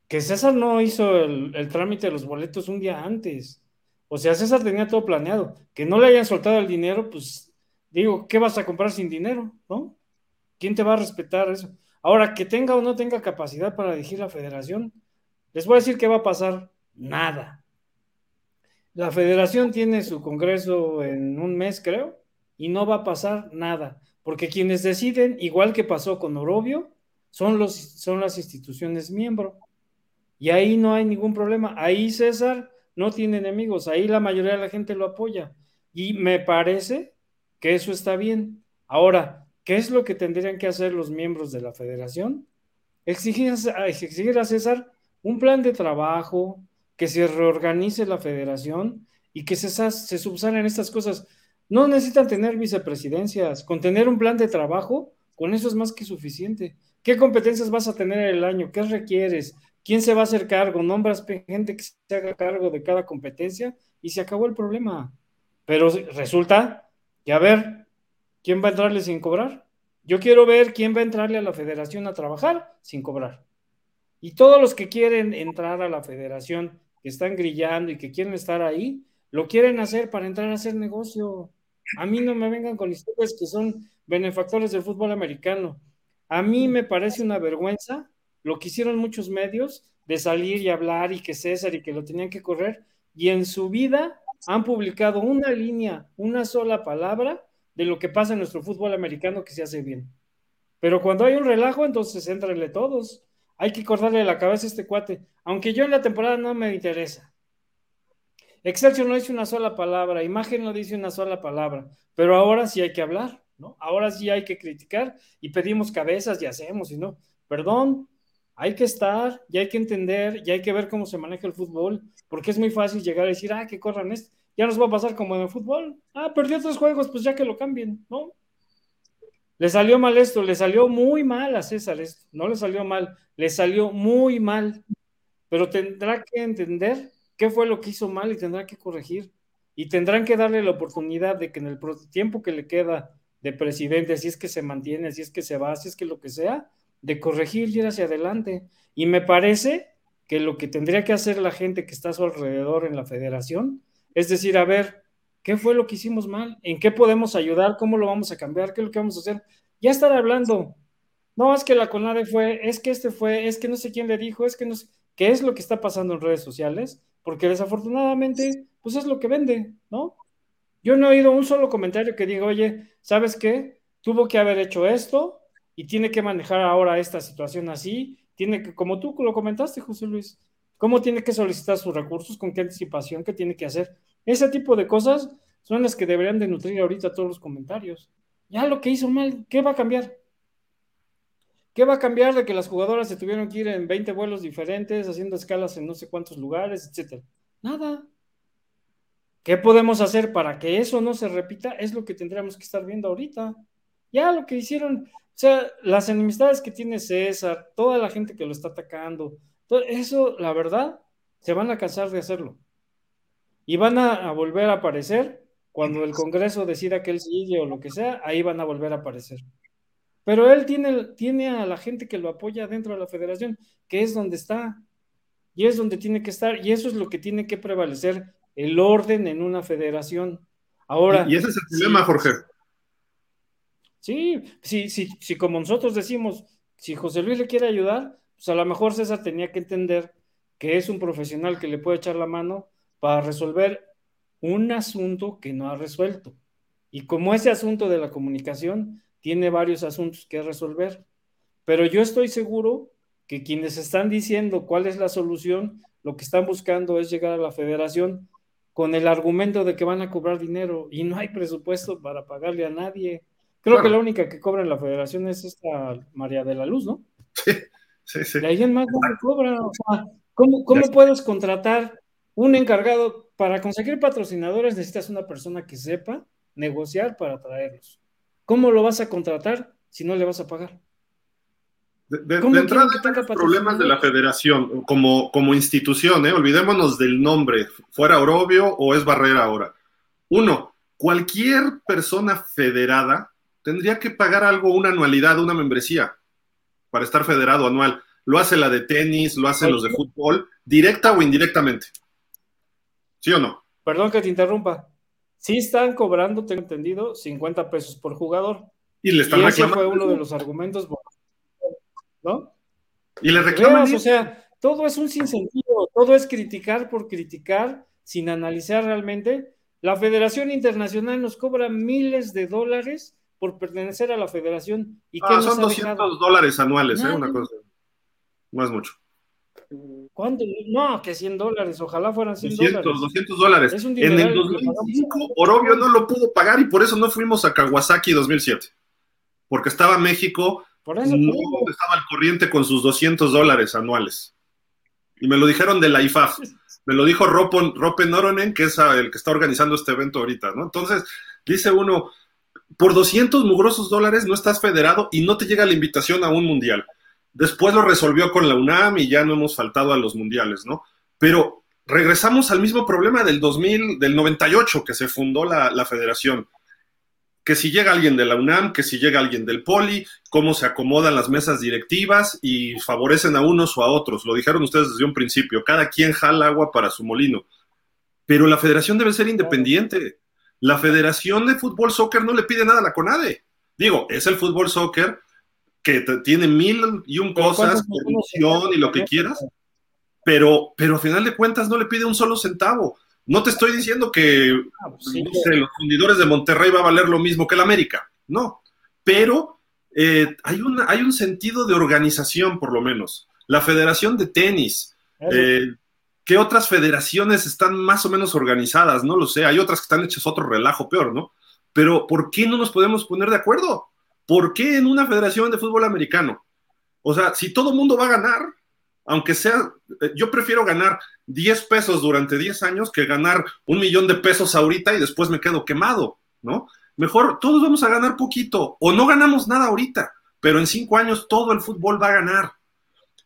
que César no hizo el, el, trámite de los boletos un día antes. O sea, César tenía todo planeado. Que no le hayan soltado el dinero, pues digo, ¿qué vas a comprar sin dinero? ¿No? ¿Quién te va a respetar eso? Ahora, que tenga o no tenga capacidad para dirigir la federación, les voy a decir qué va a pasar. Nada. La federación tiene su congreso en un mes, creo, y no va a pasar nada, porque quienes deciden, igual que pasó con Orobio, son, los, son las instituciones miembro. Y ahí no hay ningún problema. Ahí César no tiene enemigos, ahí la mayoría de la gente lo apoya. Y me parece que eso está bien. Ahora, ¿qué es lo que tendrían que hacer los miembros de la federación? Exigir, exigir a César un plan de trabajo, que se reorganice la federación y que se, subsanen estas cosas. No necesitan tener vicepresidencias. Con tener un plan de trabajo, con eso es más que suficiente. ¿Qué competencias vas a tener el año? ¿Qué requieres? ¿Quién se va a hacer cargo? Nombras gente que se haga cargo de cada competencia y se acabó el problema. Pero resulta que, a ver, ¿quién va a entrarle sin cobrar? Yo quiero ver quién va a entrarle a la federación a trabajar sin cobrar. Y todos los que quieren entrar a la federación, que están grillando y que quieren estar ahí, lo quieren hacer para entrar a hacer negocio. A mí no me vengan con historias que son benefactores del fútbol americano. A mí me parece una vergüenza lo que hicieron muchos medios de salir y hablar y que César y que lo tenían que correr y en su vida han publicado una línea, una sola palabra de lo que pasa en nuestro fútbol americano que se hace bien. Pero cuando hay un relajo, entonces entrenle todos. Hay que cortarle la cabeza a este cuate, aunque yo en la temporada no me interesa. Excelsior no dice una sola palabra, Imagen no dice una sola palabra, pero ahora sí hay que hablar, ¿no? Ahora sí hay que criticar y pedimos cabezas y hacemos, y no, perdón, hay que estar, y hay que entender, y hay que ver cómo se maneja el fútbol, porque es muy fácil llegar a decir, ah, que corran esto, ya nos va a pasar como en el fútbol, ah, perdió tres juegos, pues ya que lo cambien, ¿no? Le salió mal esto, le salió muy mal a César esto, no le salió mal, le salió muy mal, pero tendrá que entender qué fue lo que hizo mal y tendrá que corregir. Y tendrán que darle la oportunidad de que en el tiempo que le queda de presidente, si es que se mantiene, si es que se va, si es que lo que sea, de corregir y ir hacia adelante. Y me parece que lo que tendría que hacer la gente que está a su alrededor en la federación es decir, a ver, ¿qué fue lo que hicimos mal? ¿En qué podemos ayudar? ¿Cómo lo vamos a cambiar? ¿Qué es lo que vamos a hacer? Ya estar hablando. No, es que la CONADE fue, es que este fue, es que no sé quién le dijo, es que no sé, ¿qué es lo que está pasando en redes sociales? Porque desafortunadamente, pues es lo que vende, ¿no? Yo no he oído un solo comentario que diga, oye, ¿sabes qué? Tuvo que haber hecho esto, y tiene que manejar ahora esta situación así, tiene que, como tú lo comentaste, José Luis, cómo tiene que solicitar sus recursos, con qué anticipación, qué tiene que hacer. Ese tipo de cosas son las que deberían de nutrir ahorita todos los comentarios. Ya lo que hizo mal, ¿qué va a cambiar? ¿Qué va a cambiar de que las jugadoras se tuvieron que ir en 20 vuelos diferentes, haciendo escalas en no sé cuántos lugares, etcétera? Nada. ¿Qué podemos hacer para que eso no se repita? Es lo que tendríamos que estar viendo ahorita. Ya lo que hicieron, o sea, las enemistades que tiene César, toda la gente que lo está atacando, todo eso, la verdad, se van a cansar de hacerlo. Y van a, volver a aparecer cuando el Congreso decida que él sigue o lo que sea, ahí van a volver a aparecer. Pero él tiene, tiene a la gente que lo apoya dentro de la federación, que es donde está, y es donde tiene que estar, y eso es lo que tiene que prevalecer, el orden en una federación. Ahora. Y ese es el problema, Jorge. Sí, sí, sí, sí, como nosotros decimos, si José Luis le quiere ayudar, pues a lo mejor César tenía que entender que es un profesional que le puede echar la mano para resolver un asunto que no ha resuelto. Y como ese asunto de la comunicación tiene varios asuntos que resolver, pero yo estoy seguro que quienes están diciendo cuál es la solución, lo que están buscando es llegar a la federación con el argumento de que van a cobrar dinero y no hay presupuesto para pagarle a nadie. Creo que la única que cobra en la federación es esta María de la Luz, ¿no? Sí, sí, sí. Y ahí en más no cobra. O sea, ¿cómo, cómo puedes contratar un encargado? Para conseguir patrocinadores necesitas una persona que sepa negociar para traerlos. ¿Cómo lo vas a contratar si no le vas a pagar? De, de, entrada, problemas de la federación como, como institución, ¿eh? olvidémonos del nombre, fuera Orobio o es Barrera ahora. Uno, cualquier persona federada tendría que pagar algo, una anualidad, una membresía, para estar federado anual. Lo hace la de tenis, lo hacen los de fútbol, directa o indirectamente. ¿Sí o no? Perdón que te interrumpa. Sí están cobrando, tengo entendido, 50 pesos por jugador. Y le están y ese fue uno de los argumentos, ¿no? Y le reclaman. o sea, todo es un sinsentido, todo es criticar por criticar, sin analizar realmente. La Federación Internacional nos cobra miles de dólares por pertenecer a la federación. ¿Y ah, son 200 dólares anuales, ¿eh? Una cosa. No es mucho. ¿Cuánto? No, que 100 dólares, ojalá fueran 100 200, dólares. 200 dólares. en el 2005, Orobio no lo pudo pagar y por eso no fuimos a Kawasaki 2007. Porque estaba México, por eso no estaba al corriente con sus 200 dólares anuales. Y me lo dijeron de la IFAF. Me lo dijo Ropen Noronen, que es el que está organizando este evento ahorita, ¿no? Entonces, dice uno, por 200 mugrosos dólares no estás federado y no te llega la invitación a un mundial. Después lo resolvió con la UNAM y ya no hemos faltado a los mundiales, ¿no? Pero regresamos al mismo problema del 2000, del 98 que se fundó la, la federación que si llega alguien de la UNAM, que si llega alguien del Poli, cómo se acomodan las mesas directivas y favorecen a unos o a otros. Lo dijeron ustedes desde un principio, cada quien jala agua para su molino. Pero la federación debe ser independiente. La Federación de Fútbol Soccer no le pide nada a la CONADE. Digo, es el fútbol soccer que tiene mil y un cosas, corrupción y lo que quieras, pero, pero a final de cuentas no le pide un solo centavo. No te estoy diciendo que ah, pues los fundidores de Monterrey va a valer lo mismo que el América, no, pero eh, hay, hay un sentido de organización por lo menos. La Federación de Tenis, eh, ¿qué otras federaciones están más o menos organizadas? No lo sé, hay otras que están hechas otro relajo peor, ¿no? Pero ¿por qué no nos podemos poner de acuerdo? ¿Por qué en una federación de fútbol americano? O sea, si todo mundo va a ganar, aunque sea, eh, yo prefiero ganar 10 pesos durante 10 años que ganar un millón de pesos ahorita y después me quedo quemado, ¿no? Mejor todos vamos a ganar poquito o no ganamos nada ahorita, pero en 5 años todo el fútbol va a ganar.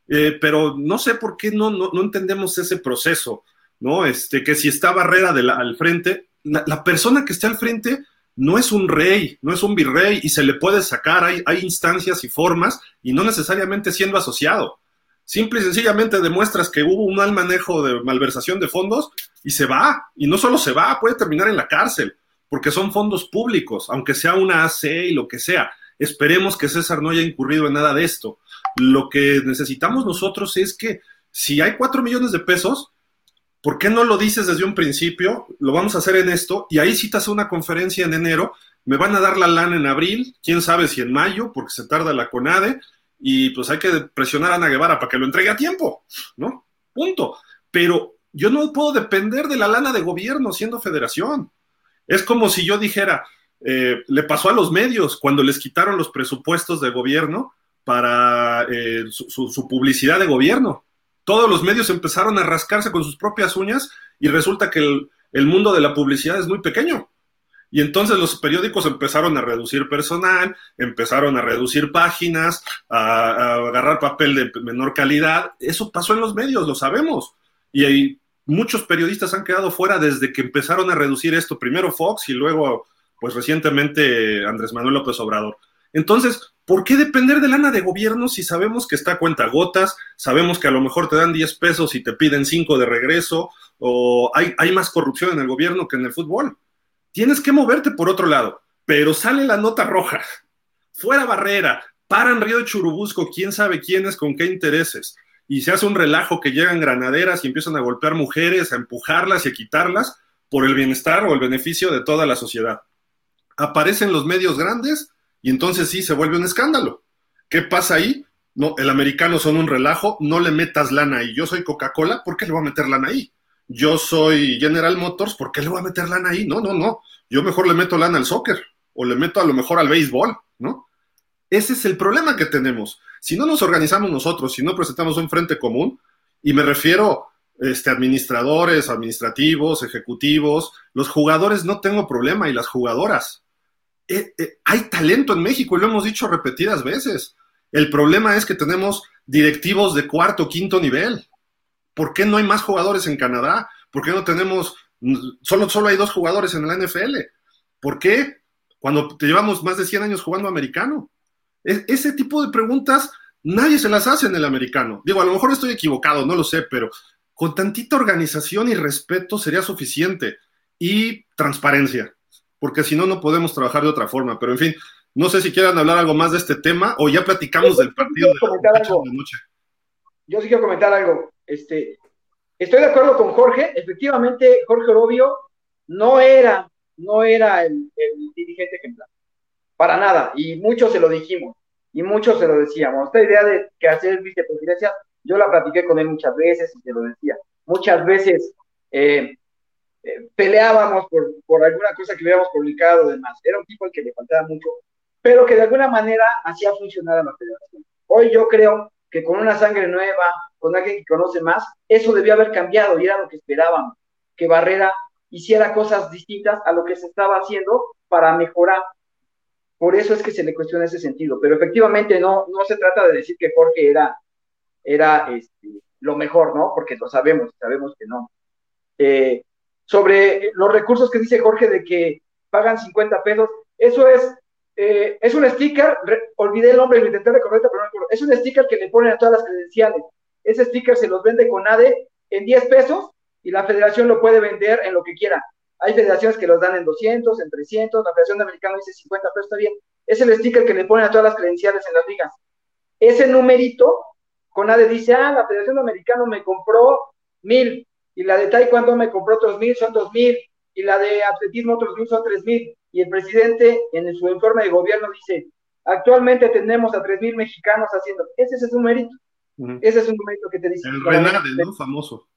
Eh, pero no sé por qué no, no, entendemos ese proceso, ¿no? Este, que si está Barrera de al frente, la, persona que está al frente no es un rey, no es un virrey y se le puede sacar, hay, instancias y formas y no necesariamente siendo asociado simple y sencillamente demuestras que hubo un mal manejo de malversación de fondos y se va. Y no solo se va, puede terminar en la cárcel, porque son fondos públicos, aunque sea una AC y lo que sea. Esperemos que César no haya incurrido en nada de esto. Lo que necesitamos nosotros es que si hay cuatro millones de pesos, ¿por qué no lo dices desde un principio? Lo vamos a hacer en esto y ahí citas una conferencia en enero. Me van a dar la lana en abril, quién sabe si en mayo, porque se tarda la CONADE y pues hay que presionar a Ana Guevara para que lo entregue a tiempo, ¿no? Punto. Pero yo no puedo depender de la lana de gobierno siendo federación. Es como si yo dijera, eh, le pasó a los medios cuando les quitaron los presupuestos de gobierno para eh, su, publicidad de gobierno. Todos los medios empezaron a rascarse con sus propias uñas y resulta que el mundo de la publicidad es muy pequeño. Y entonces los periódicos empezaron a reducir personal, empezaron a reducir páginas, a, agarrar papel de menor calidad. Eso pasó en los medios, lo sabemos. Y hay, muchos periodistas han quedado fuera desde que empezaron a reducir esto. Primero Fox y luego, pues recientemente Andrés Manuel López Obrador. Entonces, ¿por qué depender de lana de gobierno si sabemos que está a cuenta gotas? Sabemos que a lo mejor te dan 10 pesos y te piden 5 de regreso, o hay, hay más corrupción en el gobierno que en el fútbol tienes que moverte por otro lado, pero sale la nota roja, fuera barrera, paran Río de Churubusco, quién sabe quiénes, con qué intereses, y se hace un relajo que llegan granaderas y empiezan a golpear mujeres, a empujarlas y a quitarlas por el bienestar o el beneficio de toda la sociedad. Aparecen los medios grandes y entonces sí se vuelve un escándalo. ¿Qué pasa ahí? No, el americano son un relajo, no le metas lana ahí. Yo soy Coca-Cola, ¿por qué le voy a meter lana ahí? yo soy General Motors, ¿por qué le voy a meter lana ahí? No, no, no. Yo mejor le meto lana al soccer o le meto a lo mejor al béisbol, ¿no? Ese es el problema que tenemos. Si no nos organizamos nosotros, si no presentamos un frente común, y me refiero este, administradores, administrativos, ejecutivos, los jugadores no tengo problema y las jugadoras. Eh, eh, hay talento en México y lo hemos dicho repetidas veces. El problema es que tenemos directivos de cuarto, quinto nivel. ¿Por qué no hay más jugadores en Canadá? ¿Por qué no tenemos, solo, solo hay dos jugadores en la NFL? ¿Por qué? Cuando te llevamos más de 100 años jugando americano. E, ese tipo de preguntas nadie se las hace en el americano. Digo, a lo mejor estoy equivocado, no lo sé, pero con tantita organización y respeto sería suficiente. Y transparencia, porque si no, no podemos trabajar de otra forma. Pero en fin, no sé si quieran hablar algo más de este tema o ya platicamos del partido de la, noche. Yo sí quiero comentar algo. Este, estoy de acuerdo con Jorge, efectivamente Jorge Orobio no era, no era el, dirigente ejemplar, para nada, y muchos se lo dijimos, y muchos se lo decíamos. Esta idea de que hacer vicepresidencia, yo la platiqué con él muchas veces y se lo decía. Muchas veces eh, eh, peleábamos por, por, alguna cosa que hubiéramos publicado, demás. Era un tipo al que le faltaba mucho, pero que de alguna manera hacía funcionar a la federación. Hoy yo creo que con una sangre nueva, con alguien que conoce más, eso debió haber cambiado y era lo que esperábamos, que Barrera hiciera cosas distintas a lo que se estaba haciendo para mejorar. Por eso es que se le cuestiona ese sentido. Pero efectivamente no, no se trata de decir que Jorge era, era este, lo mejor, ¿no? Porque lo sabemos, sabemos que no. Eh, sobre los recursos que dice Jorge de que pagan 50 pesos, eso es, eh, es un sticker, olvidé el nombre, lo intenté recordar, pero no es un sticker que le ponen a todas las credenciales. Ese sticker se los vende con ADE en 10 pesos y la federación lo puede vender en lo que quiera. Hay federaciones que los dan en 200, en 300, la Federación de Americano dice 50 pesos, está bien. Es el sticker que le ponen a todas las credenciales en las ligas. Ese numerito, con ADE dice, ah, la Federación de Americano me compró mil, y la de Taekwondo me compró otros mil, son dos mil, y la de atletismo otros mil, son tres mil. Y el presidente en su informe de gobierno dice, actualmente tenemos a tres mil mexicanos haciendo, ese es el numerito. Ese es un numerito que te dice. El Renade, ¿no? Famoso.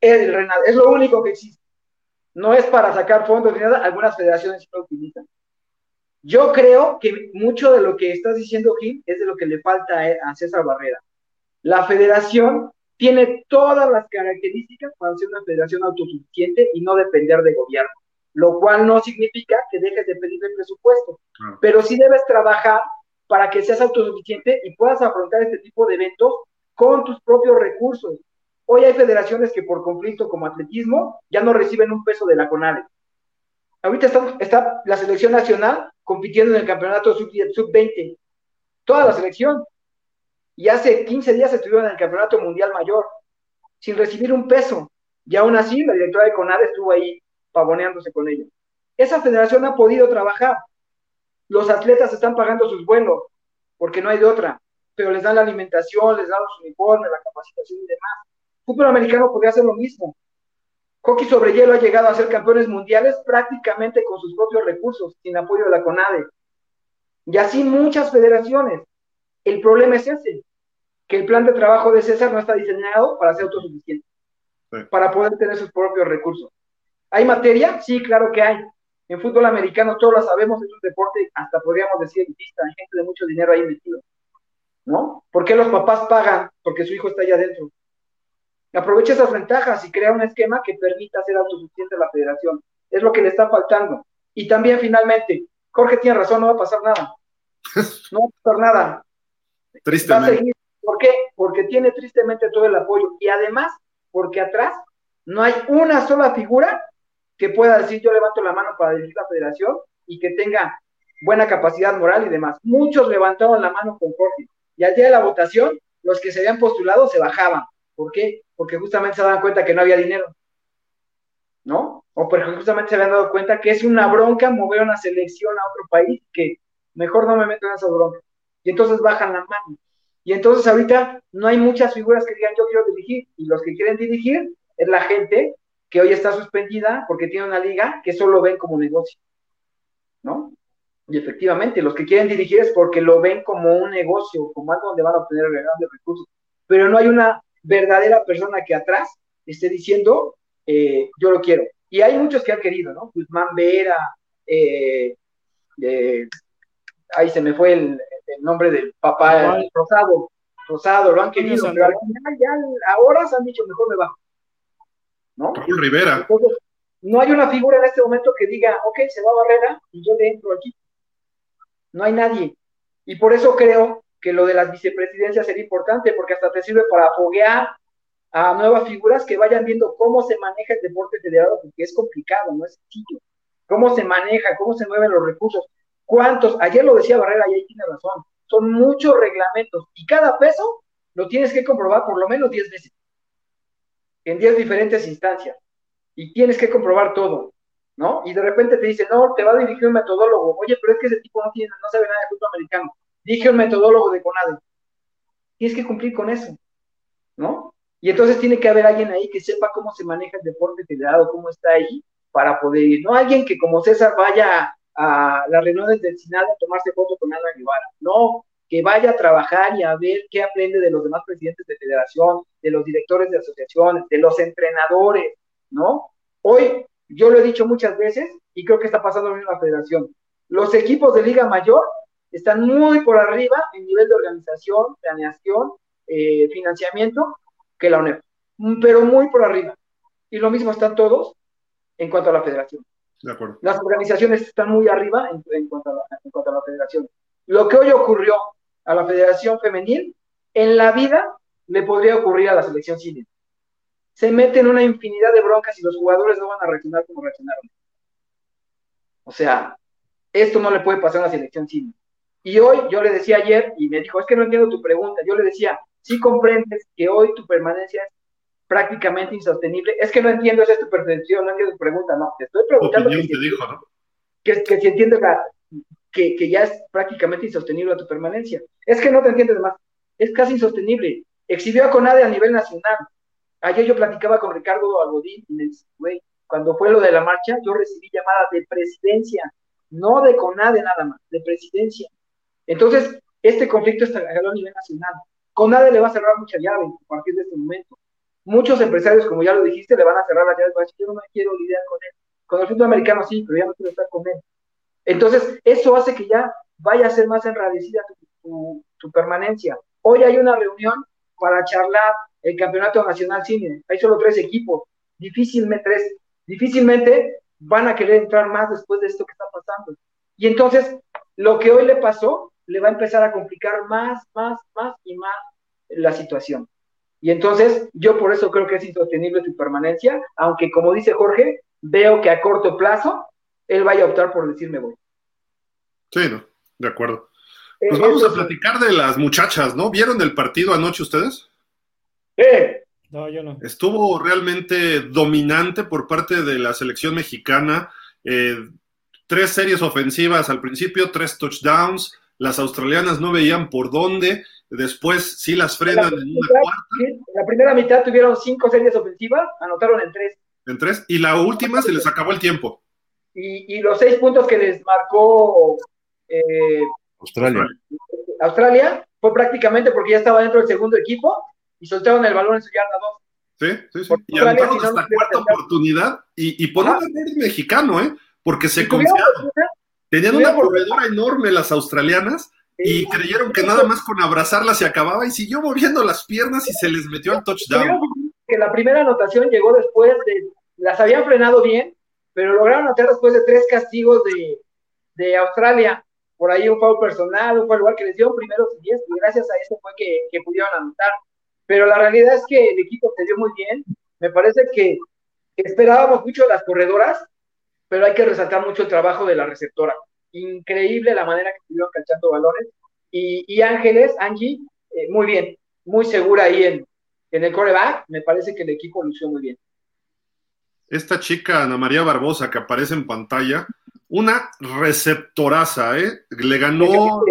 El Renade, es lo único que existe. No es para sacar fondos ni nada, algunas federaciones lo utilizan. Yo creo que mucho de lo que estás diciendo, Gil, es de lo que le falta a César Barrera. La federación tiene todas las características para ser una federación autosuficiente y no depender de gobierno, lo cual no significa que dejes de pedir el presupuesto, pero sí debes trabajar para que seas autosuficiente y puedas afrontar este tipo de eventos con tus propios recursos. Hoy hay federaciones que por conflicto como atletismo ya no reciben un peso de la CONADE. Ahorita está, está la selección nacional compitiendo en el campeonato sub-20. Toda la selección y hace 15 días estuvieron en el Campeonato Mundial Mayor, sin recibir un peso. Y aún así, la directora de CONADE estuvo ahí pavoneándose con ellos. Esa federación ha podido trabajar. Los atletas están pagando sus vuelos, porque no hay de otra, pero les dan la alimentación, les dan los uniformes, la capacitación y demás. Fútbol americano podría hacer lo mismo. Hockey sobre hielo ha llegado a ser campeones mundiales prácticamente con sus propios recursos, sin apoyo de la CONADE. Y así muchas federaciones. El problema es ese, que el plan de trabajo de César no está diseñado para ser autosuficiente, para poder tener sus propios recursos. ¿Hay materia? Sí, claro que hay. En fútbol americano todos lo sabemos, es un deporte, hasta podríamos decir elitista, hay gente de mucho dinero ahí metido. ¿No? ¿Por qué los papás pagan? Porque su hijo está allá adentro. Aprovecha esas ventajas y crea un esquema que permita ser autosuficiente la federación. Es lo que le está faltando. Y también, finalmente, Jorge tiene razón, no va a pasar nada. No va a pasar nada. Tristemente. ¿Por qué? Porque tiene tristemente todo el apoyo y además porque atrás no hay una sola figura que pueda decir yo levanto la mano para dirigir la federación y que tenga buena capacidad moral y demás. Muchos levantaron la mano con Jorge y al día de la votación los que se habían postulado se bajaban. ¿Por qué? Porque justamente se daban cuenta que no había dinero. ¿No? O porque justamente se habían dado cuenta que es una bronca mover una selección a otro país que mejor no me meto en esa bronca. Y entonces bajan la mano. Y entonces ahorita no hay muchas figuras que digan yo quiero dirigir. Y los que quieren dirigir es la gente que hoy está suspendida porque tiene una liga que solo ven como negocio. ¿No? Y efectivamente, los que quieren dirigir es porque lo ven como un negocio, como algo donde van a obtener grandes recursos. Pero no hay una verdadera persona que atrás esté diciendo, eh, yo lo quiero. Y hay muchos que han querido, ¿no? Guzmán Vera, eh, eh, ahí se me fue el, el nombre del papá Rosado, Rosado, lo han querido, pero al final ya ahora se han dicho mejor me bajo. ¿No? Raúl Rivera. Entonces, no hay una figura en este momento que diga, ok, se va a Barrera y yo le entro aquí. No hay nadie. Y por eso creo que lo de las vicepresidencias sería importante, porque hasta te sirve para foguear a nuevas figuras que vayan viendo cómo se maneja el deporte federado, porque es complicado, no es sencillo. Cómo se maneja, cómo se mueven los recursos. ¿Cuántos? Ayer lo decía Barrera y ahí tiene razón. Son muchos reglamentos y cada peso lo tienes que comprobar por lo menos 10 veces. En 10 diferentes instancias. Y tienes que comprobar todo. ¿No? Y de repente te dice, no, te va a dirigir un metodólogo. Oye, pero es que ese tipo no, tiene, no sabe nada de fútbol americano. Dije un metodólogo de CONADE. Tienes que cumplir con eso. ¿No? Y entonces tiene que haber alguien ahí que sepa cómo se maneja el deporte federado, cómo está ahí, para poder ir. No alguien que como César vaya a las reuniones del Senado a tomarse foto con Ana Guevara. No, que vaya a trabajar y a ver qué aprende de los demás presidentes de federación, de los directores de asociaciones, de los entrenadores, ¿no? Hoy, yo lo he dicho muchas veces y creo que está pasando en la federación. Los equipos de Liga Mayor están muy por arriba en nivel de organización, planeación, eh, financiamiento que la UNED, pero muy por arriba. Y lo mismo están todos en cuanto a la federación. Las organizaciones están muy arriba en, cuanto a la, en federación. Lo que hoy ocurrió a la federación femenil, en la vida le podría ocurrir a la selección cine. Se meten una infinidad de broncas y los jugadores no van a reaccionar como reaccionaron. O sea, esto no le puede pasar a la selección cine. Y hoy yo le decía ayer, y me dijo, es que no entiendo tu pregunta. Yo le decía, si comprendes que hoy tu permanencia es prácticamente insostenible. Es que no entiendo, esa es tu percepción, no entiendo tu pregunta, no. Te estoy preguntando que, te dijo, ¿no? que, que, si entiendes que, que ya es prácticamente insostenible tu permanencia. Es que no te entiendes más. Es casi insostenible. Exhibió a Conade a nivel nacional. Ayer yo platicaba con Ricardo Algodín y me dice, güey, cuando fue lo de la marcha, yo recibí llamadas de presidencia, no de CONADE nada más, de presidencia. Entonces, este conflicto está a nivel nacional. CONADE le va a cerrar mucha llave a partir de este momento. Muchos empresarios, como ya lo dijiste, le van a cerrar la llave. Yo no me quiero lidiar con él. Con el fútbol americano sí, pero ya no quiero estar con él. Entonces, eso hace que ya vaya a ser más enradecida tu, tu permanencia. Hoy hay una reunión para charlar el campeonato nacional cine. Hay solo tres equipos, difícilmente tres, difícilmente van a querer entrar más después de esto que está pasando. Y entonces, lo que hoy le pasó, le va a empezar a complicar más, más, más y más la situación. Y entonces, yo por eso creo que es insostenible su permanencia, aunque como dice Jorge, veo que a corto plazo él vaya a optar por decirme voy. Sí, no, de acuerdo. Eh, pues vamos a platicar de las muchachas, ¿no? ¿Vieron el partido anoche ustedes? No, yo no. Estuvo realmente dominante por parte de la selección mexicana. Eh, tres series ofensivas al principio, tres touchdowns. Las australianas no veían por dónde. Después sí las frenan en, una cuarta. En la primera mitad tuvieron cinco series ofensivas, anotaron en tres. En tres. Y la última se les acabó el tiempo. Y, los seis puntos que les marcó eh, Australia. Australia fue prácticamente porque ya estaba dentro del segundo equipo y soltaron el balón en su yarda 2. Sí, sí, sí. y anotaron hasta cuarta oportunidad y, y por un error mexicano, ¿eh? Porque se confiaron. Tenían una corredora enorme las australianas y creyeron que nada más con abrazarla se acababa y siguió moviendo las piernas y se les metió el touchdown. Que la primera anotación llegó después de, las habían frenado bien, pero lograron anotar después de tres castigos de, de Australia por ahí un foul personal, un foul lugar que les dio primero y diez, y gracias a eso fue que, que, pudieron anotar. Pero la realidad es que el equipo se dio muy bien. Me parece que esperábamos mucho las corredoras, pero hay que resaltar mucho el trabajo de la receptora. Increíble la manera que estuvieron cachando balones. Y, y Ángeles, Angie, eh, muy bien, muy segura ahí en, en el coreback. Me parece que el equipo lució muy bien. Esta chica, Ana María Barbosa, que aparece en pantalla, una receptoraza, ¿eh? Le ganó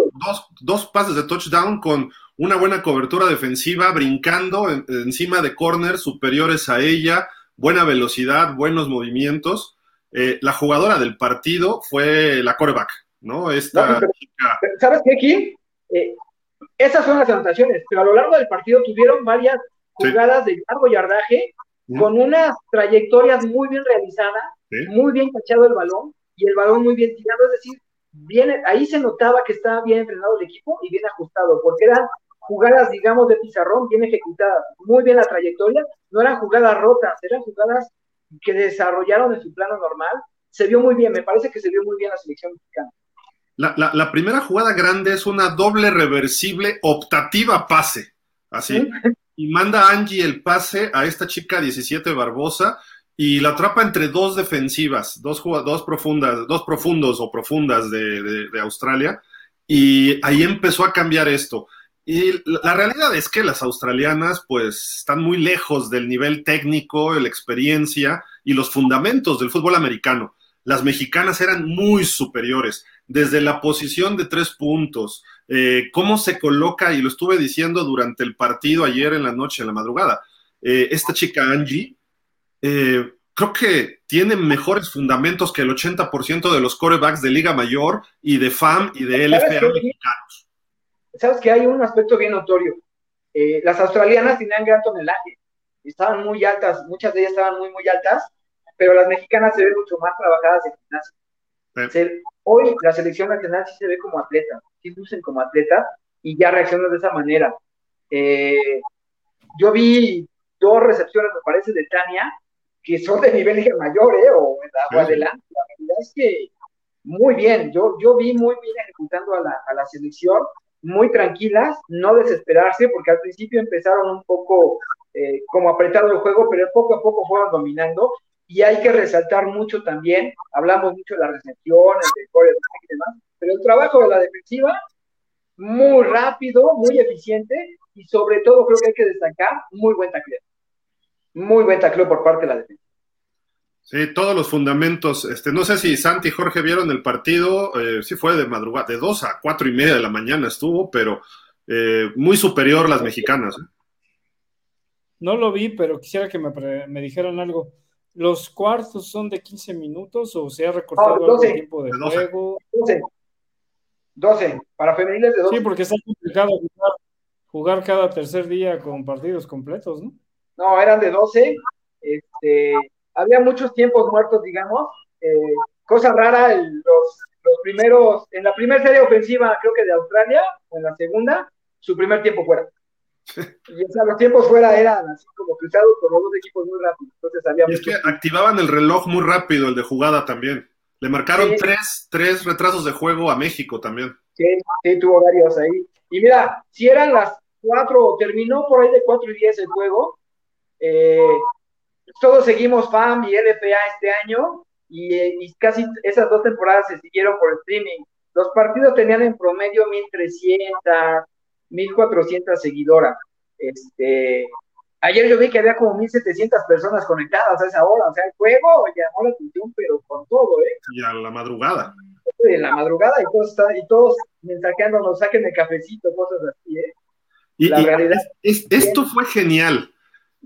dos, pases de touchdown con una buena cobertura defensiva, brincando encima de corners superiores a ella, buena velocidad, buenos movimientos. Eh, la jugadora del partido fue la coreback, ¿no? Esta chica. ¿Sabes qué, Kim? Eh, esas son las anotaciones, pero a lo largo del partido tuvieron varias jugadas de largo yardaje con unas trayectorias muy bien realizadas, muy bien cachado el balón y el balón muy bien tirado, es decir, viene, ahí se notaba que estaba bien entrenado el equipo y bien ajustado, porque eran jugadas, digamos, de pizarrón, bien ejecutadas, muy bien la trayectoria, no eran jugadas rotas, eran jugadas que desarrollaron en su plano normal, se vio muy bien, me parece que se vio muy bien la selección mexicana. La, la, primera jugada grande es una doble reversible optativa pase, así, y manda Angie el pase a esta chica 17 Barbosa, y la atrapa entre dos defensivas, dos, dos profundas, dos profundos o profundas de, Australia, y ahí empezó a cambiar esto. Y la realidad es que las australianas pues están muy lejos del nivel técnico, la experiencia y los fundamentos del fútbol americano. Las mexicanas eran muy superiores, desde la posición de tres puntos, eh, cómo se coloca, y lo estuve diciendo durante el partido ayer en la noche, en la madrugada, eh, esta chica Angie, eh, creo que tiene mejores fundamentos que el 80% de los corebacks de Liga Mayor y de FAM y de LFA mexicanos. Sabes que hay un aspecto bien notorio. Eh, las australianas tenían gran tonelaje, estaban muy altas, muchas de ellas estaban muy, muy altas, pero las mexicanas se ven mucho más trabajadas en gimnasio. hoy la selección nacional sí se ve como atleta, sí lucen como atleta y ya reaccionan de esa manera. Eh, yo vi dos recepciones, me parece, de Tania, que son de nivel mayor, ¿eh? O la adelante, verdad es que muy bien, yo, yo vi muy bien ejecutando a la, a la selección, muy tranquilas, no desesperarse, porque al principio empezaron un poco eh, como apretado el juego, pero poco a poco fueron dominando. Y hay que resaltar mucho también, hablamos mucho de las recepciones, de y demás, pero el trabajo de la defensiva, muy rápido, muy eficiente, y sobre todo creo que hay que destacar, muy buen tacleo. Muy buen tacleo por parte de la defensa. Sí, todos los fundamentos. Este, no sé si Santi y Jorge vieron el partido, eh, sí fue de madrugada, de dos a cuatro y media de la mañana estuvo, pero eh, muy superior las mexicanas. ¿eh? No lo vi, pero quisiera que me, dijeran algo. ¿Los cuartos son de 15 minutos o se ha recortado el tiempo de, juego? 12. 12. Para femeniles de 12. Sí, porque está complicado jugar, cada tercer día con partidos completos, ¿no? No, eran de 12. Este, había muchos tiempos muertos, digamos. Eh, cosa rara, los, los primeros, en la primera serie ofensiva, creo que de Australia, o en la segunda, su primer tiempo fuera. Y o sea, los tiempos fuera eran así como cruzados por los dos equipos muy rápido. Entonces había y es que activaban el reloj muy rápido, el de jugada también. Le marcaron tres, tres retrasos de juego a México también. Sí, sí, tuvo varios ahí. Y mira, si eran las cuatro, terminó por ahí de cuatro y diez el juego. Eh, todos seguimos FAM y LFA este año y, casi esas dos temporadas se siguieron por streaming. Los partidos tenían en promedio 1300, 1400 seguidoras. Este, ayer yo vi que había como 1700 personas conectadas a esa hora, o sea, el juego llamó la atención, pero con todo, ¿eh? Y a la madrugada. En la madrugada y todos, y todos mensajeándonos, saquen el cafecito, cosas así, ¿eh? Y, la realidad, esto fue genial.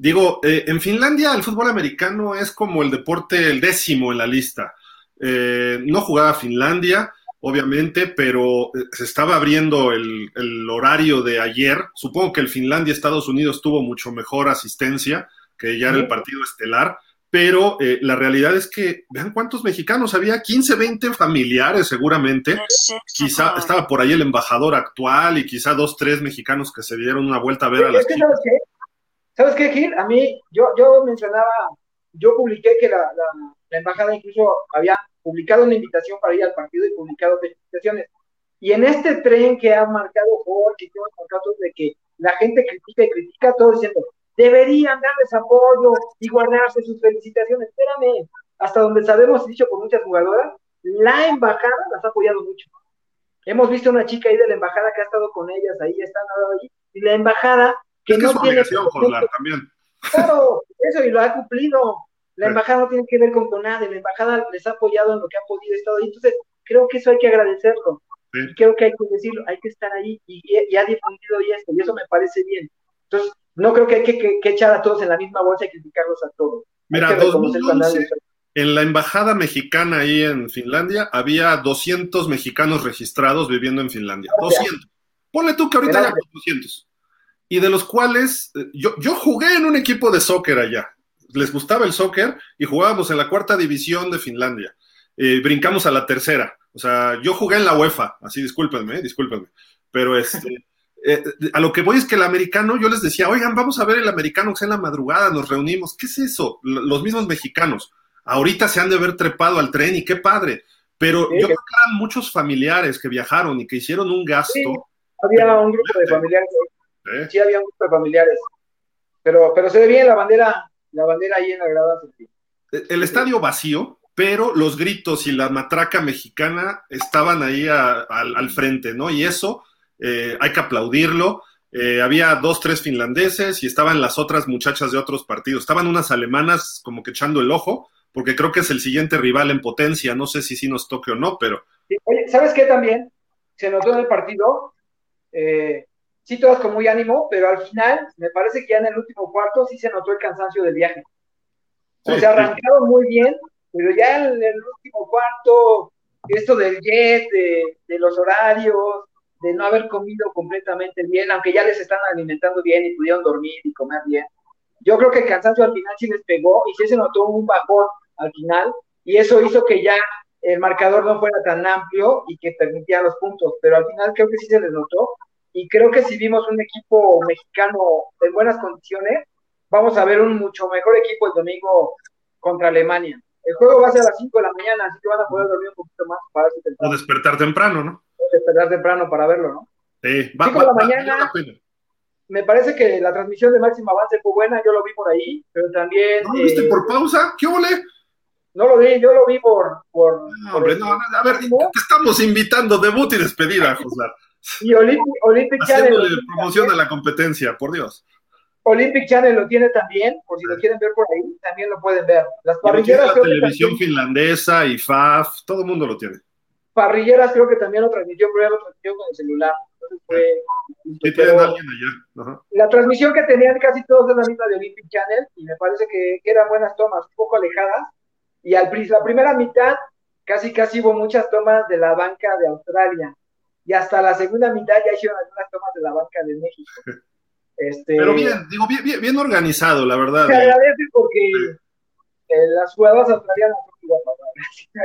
Digo, eh, en Finlandia el fútbol americano es como el deporte el décimo en la lista. Eh, no jugaba Finlandia, obviamente, pero eh, se estaba abriendo el, horario de ayer. Supongo que el Finlandia-Estados Unidos tuvo mucho mejor asistencia, que ya era el partido estelar, pero la realidad es que, vean cuántos mexicanos, había 15, 20 familiares seguramente. Quizá estaba por ahí el embajador actual y quizá dos, tres mexicanos que se dieron una vuelta a ver a las ¿Sabes qué, Gil? A mí, yo, yo mencionaba, yo publiqué que la, embajada incluso había publicado una invitación para ir al partido y publicado felicitaciones. Y en este tren que ha marcado Jorge y todos los contratos de que la gente critica y critica, todo diciendo, deberían darles apoyo y guardarse sus felicitaciones. Espérame, hasta donde sabemos, dicho por muchas jugadoras, la embajada las ha apoyado mucho. Hemos visto una chica ahí de la embajada que ha estado con ellas, ahí están ahí, y la embajada que no tiene también. Claro, eso y lo ha cumplido. La embajada no tiene que ver con, nada, la embajada les ha apoyado en lo que ha podido estar ahí. Entonces, creo que eso hay que agradecerlo. Y creo que hay que decirlo, hay que estar ahí y, ha difundido y esto, y eso me parece bien. Entonces, no creo que hay que, echar a todos en la misma bolsa y criticarlos a todos. Mira, en la embajada mexicana ahí en Finlandia había 200 mexicanos registrados viviendo en Finlandia. 200. Ponle tú que ahorita ya 200 y de los cuales eh, yo, yo jugué en un equipo de soccer allá. Les gustaba el soccer y jugábamos en la cuarta división de Finlandia. Eh, brincamos a la tercera. O sea, yo jugué en la UEFA, así discúlpenme, eh, discúlpenme. Pero este, a lo que voy es que el americano, yo les decía, oigan, vamos a ver el americano que sea en la madrugada, nos reunimos. ¿Qué es eso? Los mismos mexicanos. Ahorita se han de haber trepado al tren y qué padre. Pero yo creo que eran muchos familiares que viajaron y que hicieron un gasto. había un grupo de familiares ¿Eh? Sí, había muchos familiares. Pero, pero se ve bien la bandera, la bandera ahí en la grada. El estadio vacío, pero los gritos y la matraca mexicana estaban ahí al, frente, ¿no? Y eso eh, hay que aplaudirlo. Eh, había dos, tres finlandeses y estaban las otras muchachas de otros partidos. Estaban unas alemanas como que echando el ojo, porque creo que es el siguiente rival en potencia. No sé si sí nos toque o no, pero. Oye, ¿sabes qué también? Se notó en el partido. Eh, sí todas con muy ánimo, pero al final me parece que ya en el último cuarto sí se notó el cansancio del viaje. o sea, arrancaron muy bien, pero ya en el último cuarto, esto del jet, de, los horarios, de no haber comido completamente bien, aunque ya les están alimentando bien y pudieron dormir y comer bien. Yo creo que el cansancio al final sí les pegó y sí se notó un bajón al final, y eso hizo que ya el marcador no fuera tan amplio y que permitía los puntos, pero al final creo que sí se les notó y creo que si vimos un equipo mexicano en buenas condiciones, vamos a ver un mucho mejor equipo el domingo contra Alemania. el juego va a ser a las 5 de la mañana, así que van a poder dormir un poquito más para O despertar temprano, ¿no? O despertar temprano para verlo, ¿no? Sí, va, 5 de la mañana. Me parece que la transmisión de Máximo Avance fue buena, yo lo vi por ahí, pero también. ¿No lo viste eh, por pausa? ¿Qué ole? No lo vi, yo lo vi por. por no, hombre, no, a ver, te estamos invitando debut y despedida, José. Y Olympic, Olympic Channel. promoción a la competencia, por Dios. Olympic Channel lo tiene también, por si lo quieren ver por ahí, también lo pueden ver. Las parrilleras. La televisión finlandesa y FAF, todo el mundo lo tiene. Parrilleras creo que también lo transmitió, pero lo transmitió con el celular. Entonces fue. Sí, tienen alguien allá. La transmisión que tenían casi todos es la misma de Olympic Channel y me parece que, eran buenas tomas, un poco alejadas. Y al la primera mitad, casi casi hubo muchas tomas de la banca de Australia. Y hasta la segunda mitad ya hicieron algunas tomas de la banca de México. Este, Pero bien, digo, bien, bien, organizado, la verdad. Se agradece porque eh, las jugadoras australianas se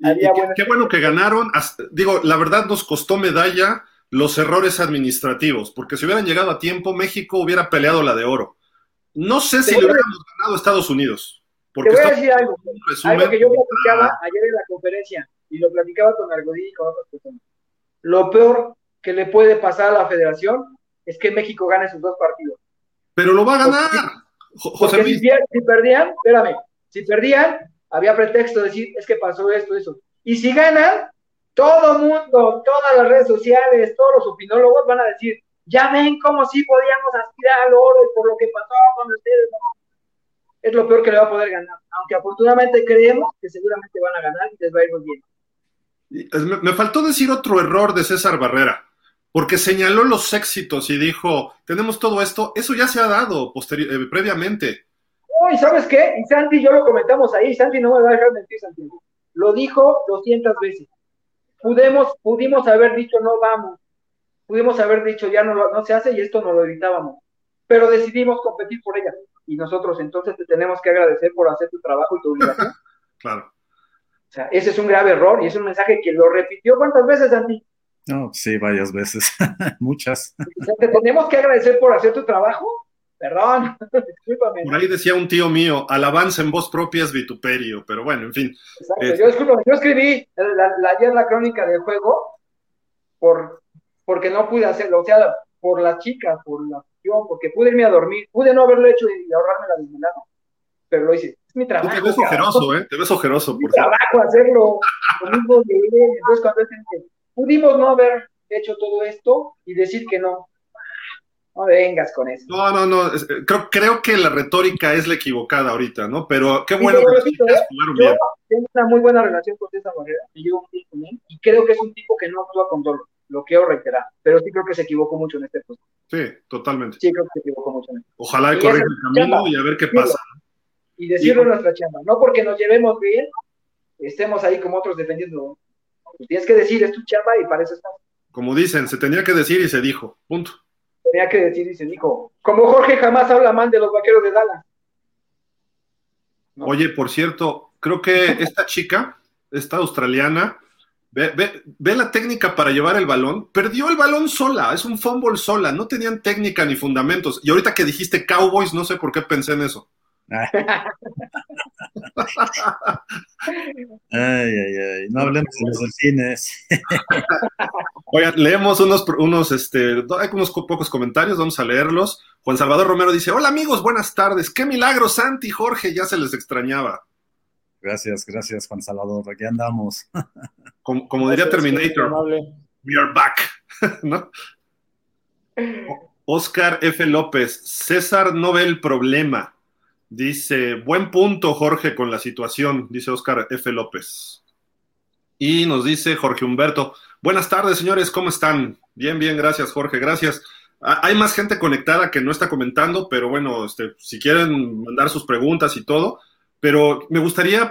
agradece. qué, bueno que ganaron. Digo, la verdad nos costó medalla los errores administrativos, porque si hubieran llegado a tiempo, México hubiera peleado la de oro. No sé si le hubiéramos ganado a Estados Unidos. Porque te voy a decir algo, algo que yo platicaba ayer en la conferencia y lo platicaba con Argodí y con otras personas. Lo peor que le puede pasar a la federación es que México gane sus dos partidos. Pero lo va a ganar. José si, si, perdían, espérame, si perdían, había pretexto de decir, es que pasó esto, eso. Y si ganan, todo mundo, todas las redes sociales, todos los opinólogos van a decir, ya ven cómo sí podíamos aspirar al oro y por lo que pasó con ustedes. Es lo peor que le va a poder ganar. Aunque afortunadamente creemos que seguramente van a ganar y les va a ir muy bien. Me faltó decir otro error de César Barrera porque señaló los éxitos y dijo, tenemos todo esto, eso ya se ha dado eh, previamente. Uy, ¿sabes qué? Y Santi, yo lo comentamos ahí, Santi no me va a dejar mentir, Santi. Lo dijo 200 veces. Pudimos, pudimos haber dicho, no vamos. Pudimos haber dicho, ya no, no se hace y esto no lo evitábamos. Pero decidimos competir por ella. Y nosotros entonces te tenemos que agradecer por hacer tu trabajo y tu obligación. claro. O sea, ese es un grave error y es un mensaje que lo repitió cuántas veces, Santi. No, sí, varias veces, muchas. ¿Te tenemos que agradecer por hacer tu trabajo? Perdón, discúlpame. Por ahí decía un tío mío, alabanza en voz propia es vituperio, pero bueno, en fin. Exacto. Yo, yo escribí la, ayer la crónica del juego por, porque no pude hacerlo, o sea, por la chica, por la acción, porque pude irme a dormir, pude no haberlo hecho y ahorrarme la desvelada, pero lo hice. Es mi trabajo. te ves ojeroso, ¿eh? Te ves ojeroso. Es mi trabajo hacerlo. Lo mismo de entonces cuando es pudimos no haber hecho todo esto y decir que no. No vengas con eso. No, no, no. Creo, creo que la retórica es la equivocada ahorita, ¿no? Pero qué bueno que repito, ¿eh? Yo tengo una muy buena relación con esa Barrera, me llevo muy con él, y creo que es un tipo que no actúa con dolor. Lo quiero reiterar, pero sí creo que se equivocó mucho en este punto. Sí, totalmente. Sí, creo que se equivocó mucho en este Ojalá y corrija el camino y a ver qué pasa. Y decirlo en nuestra chamba. No porque nos llevemos bien, estemos ahí como otros defendiendo pues tienes que decir, es tu chamba y para eso estamos. Como dicen, se tenía que decir y se dijo, punto. Tenía que decir y se dijo. Como Jorge jamás habla mal de los vaqueros de Dallas. Oye, por cierto, creo que esta chica, esta australiana, ve, ve, la técnica para llevar el balón, perdió el balón sola, es un fumble sola, no tenían técnica ni fundamentos. Y ahorita que dijiste Cowboys, no sé por qué pensé en eso. Ay, ay, ay. No hablemos de los delfines. Oigan, leemos unos, unos, este, hay unos pocos comentarios, vamos a leerlos. Juan Salvador Romero dice: Hola amigos, buenas tardes. Qué milagro, Santi, Jorge, ya se les extrañaba. Gracias, gracias, Juan Salvador. Aquí andamos. Como, diría Terminator, we are back. ¿No? Oscar F. López, César no ve el problema. Dice, buen punto, Jorge, con la situación, dice Oscar F. López. Y nos dice Jorge Humberto, buenas tardes, señores, ¿cómo están? Bien, bien, gracias, Jorge, gracias. Hay más gente conectada que no está comentando, pero bueno, este, si quieren mandar sus preguntas y todo, pero me gustaría,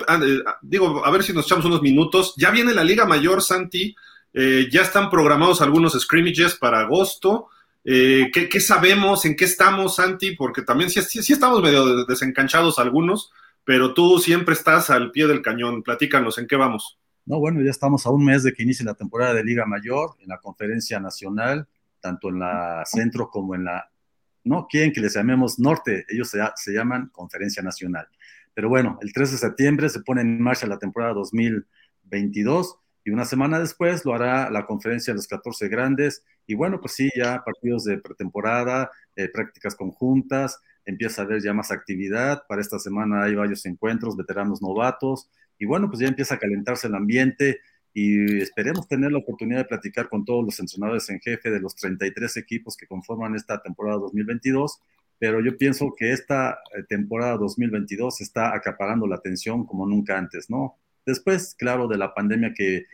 digo, a ver si nos echamos unos minutos. Ya viene la Liga Mayor, Santi, eh, ya están programados algunos scrimmages para agosto. Eh, ¿qué, sabemos? ¿En qué estamos, Santi? Porque también sí, sí, estamos medio desencanchados algunos, pero tú siempre estás al pie del cañón. Platícanos, ¿en qué vamos? No, bueno, ya estamos a un mes de que inicie la temporada de Liga Mayor, en la conferencia nacional, tanto en la centro como en la... No quieren que les llamemos norte, ellos se, se llaman conferencia nacional. Pero bueno, el 3 de septiembre se pone en marcha la temporada 2022 y una semana después lo hará la conferencia de los 14 grandes y bueno, pues sí, ya partidos de pretemporada, eh, prácticas conjuntas, empieza a haber ya más actividad, para esta semana hay varios encuentros, veteranos novatos y bueno, pues ya empieza a calentarse el ambiente y esperemos tener la oportunidad de platicar con todos los entrenadores en jefe de los 33 equipos que conforman esta temporada 2022 pero yo pienso que esta eh, temporada 2022 está acaparando la atención como nunca antes, ¿no? Después, claro, de la pandemia que,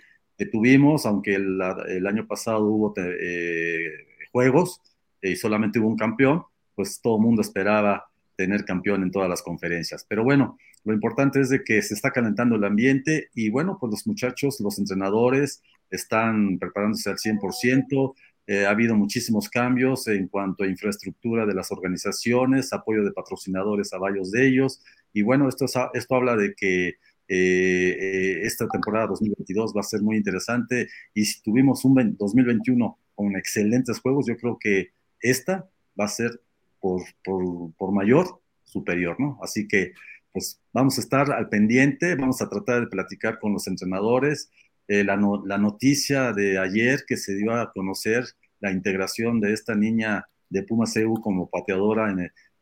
tuvimos, aunque el, año pasado hubo eh, juegos y solamente hubo un campeón, pues todo el mundo esperaba tener campeón en todas las conferencias. Pero bueno, lo importante es de que se está calentando el ambiente y bueno, pues los muchachos, los entrenadores están preparándose al 100%, eh, ha habido muchísimos cambios en cuanto a infraestructura de las organizaciones, apoyo de patrocinadores a varios de ellos. Y bueno, esto, esto habla de que eh, eh, esta temporada 2022 va a ser muy interesante. Y si tuvimos un 2021 con excelentes juegos, yo creo que esta va a ser por, por, mayor superior, ¿no? Así que pues vamos a estar al pendiente, vamos a tratar de platicar con los entrenadores. la, la, noticia de ayer que se dio a conocer la integración de esta niña de Puma CEU como pateadora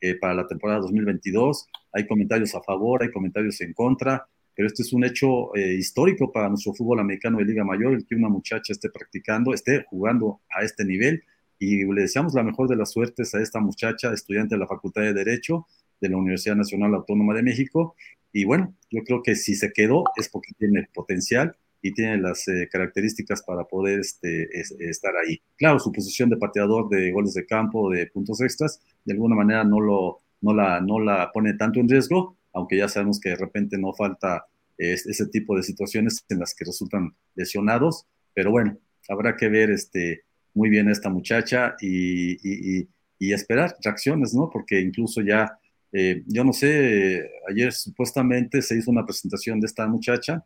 eh, para la temporada 2022. Hay comentarios a favor, hay comentarios en contra, pero este es un hecho eh, histórico para nuestro fútbol americano de Liga Mayor, el que una muchacha esté practicando, esté jugando a este nivel. Y le deseamos la mejor de las suertes a esta muchacha, estudiante de la Facultad de Derecho de la Universidad Nacional Autónoma de México. Y bueno, yo creo que si se quedó es porque tiene potencial y tiene las eh, características para poder este, estar ahí. Claro, su posición de pateador de goles de campo, de puntos extras, de alguna manera no, lo, no, la, no la pone tanto en riesgo, aunque ya sabemos que de repente no falta ese tipo de situaciones en las que resultan lesionados, pero bueno, habrá que ver este, muy bien a esta muchacha y, y, y, esperar reacciones, ¿no? Porque incluso ya, eh, yo no sé, ayer supuestamente se hizo una presentación de esta muchacha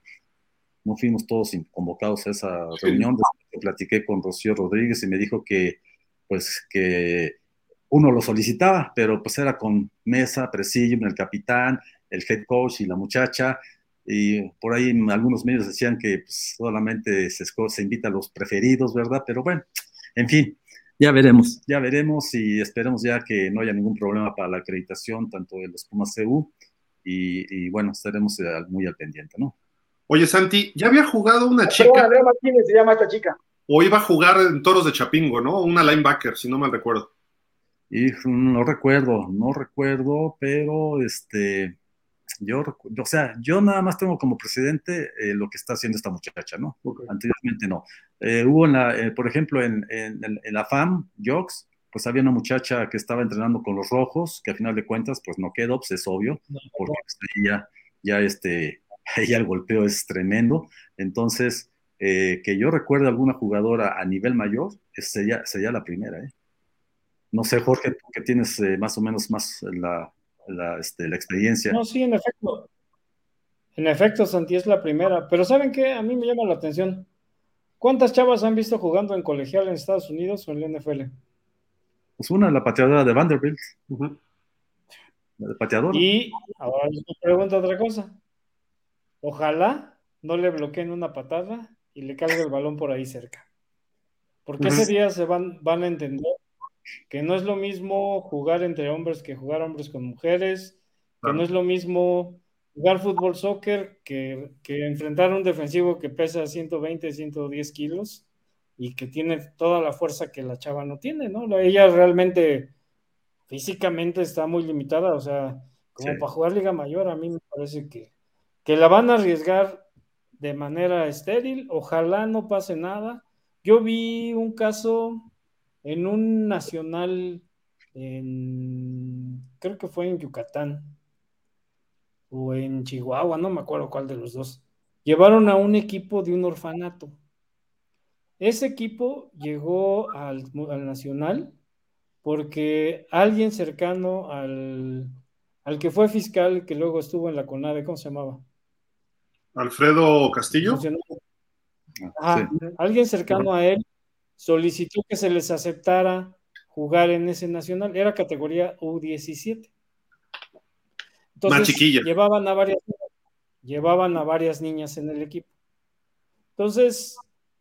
no fuimos todos convocados a esa reunión. platiqué con Rocío Rodríguez y me dijo que, pues, que uno lo solicitaba, pero pues era con Mesa, Presidium, el capitán, el head coach y la muchacha. Y por ahí algunos medios decían que pues, solamente se, se invita a los preferidos, ¿verdad? Pero bueno, en fin, ya veremos, ya veremos y esperemos ya que no haya ningún problema para la acreditación tanto de los Pumas CU y, y bueno, estaremos eh, muy al pendiente, ¿no? Oye, Santi, ya había jugado una chica. Andrea Martínez se llama esta chica. O iba a jugar en Toros de Chapingo, ¿no? Una linebacker, si no mal recuerdo. Y no recuerdo, no recuerdo, pero este, yo, o sea, yo nada más tengo como presidente eh, lo que está haciendo esta muchacha, ¿no? Anteriormente no. Eh, hubo, en la, eh, por ejemplo, en, la FAM, Jocks, pues había una muchacha que estaba entrenando con los rojos, que a final de cuentas, pues no quedó, pues es obvio, porque pues, ya, ya este, ella el golpeo es tremendo. Entonces, que yo recuerde alguna jugadora a nivel mayor, sería, sería la primera. ¿eh? No sé, Jorge, tú que tienes más o menos más la, este, la, experiencia. No, sí, en efecto. En efecto, Santi es la primera. Pero ¿saben qué? A mí me llama la atención. ¿Cuántas chavas han visto jugando en colegial en Estados Unidos o en la NFL? Pues una, la pateadora de Vanderbilt. La pateadora. Y ahora les pregunto otra cosa. Ojalá no le bloqueen una patada y le caiga el balón por ahí cerca. Porque ese día se van, van a entender que no es lo mismo jugar entre hombres que jugar hombres con mujeres, que no es lo mismo jugar fútbol soccer que, que, enfrentar a un defensivo que pesa 120, 110 kilos y que tiene toda la fuerza que la chava no tiene, ¿no? Ella realmente físicamente está muy limitada, o sea, como para jugar Liga Mayor, a mí me parece que, que la van a arriesgar de manera estéril, ojalá no pase nada. Yo vi un caso en un nacional, en, creo que fue en Yucatán o en Chihuahua, no me acuerdo cuál de los dos. Llevaron a un equipo de un orfanato. Ese equipo llegó al, al nacional porque alguien cercano al, al que fue fiscal que luego estuvo en la CONADE, ¿cómo se llamaba? Alfredo Castillo. Ah, alguien cercano a él solicitó que se les aceptara jugar en ese nacional. Era categoría U17. Más chiquilla. Llevaban a varias llevaban a varias niñas en el equipo. Entonces,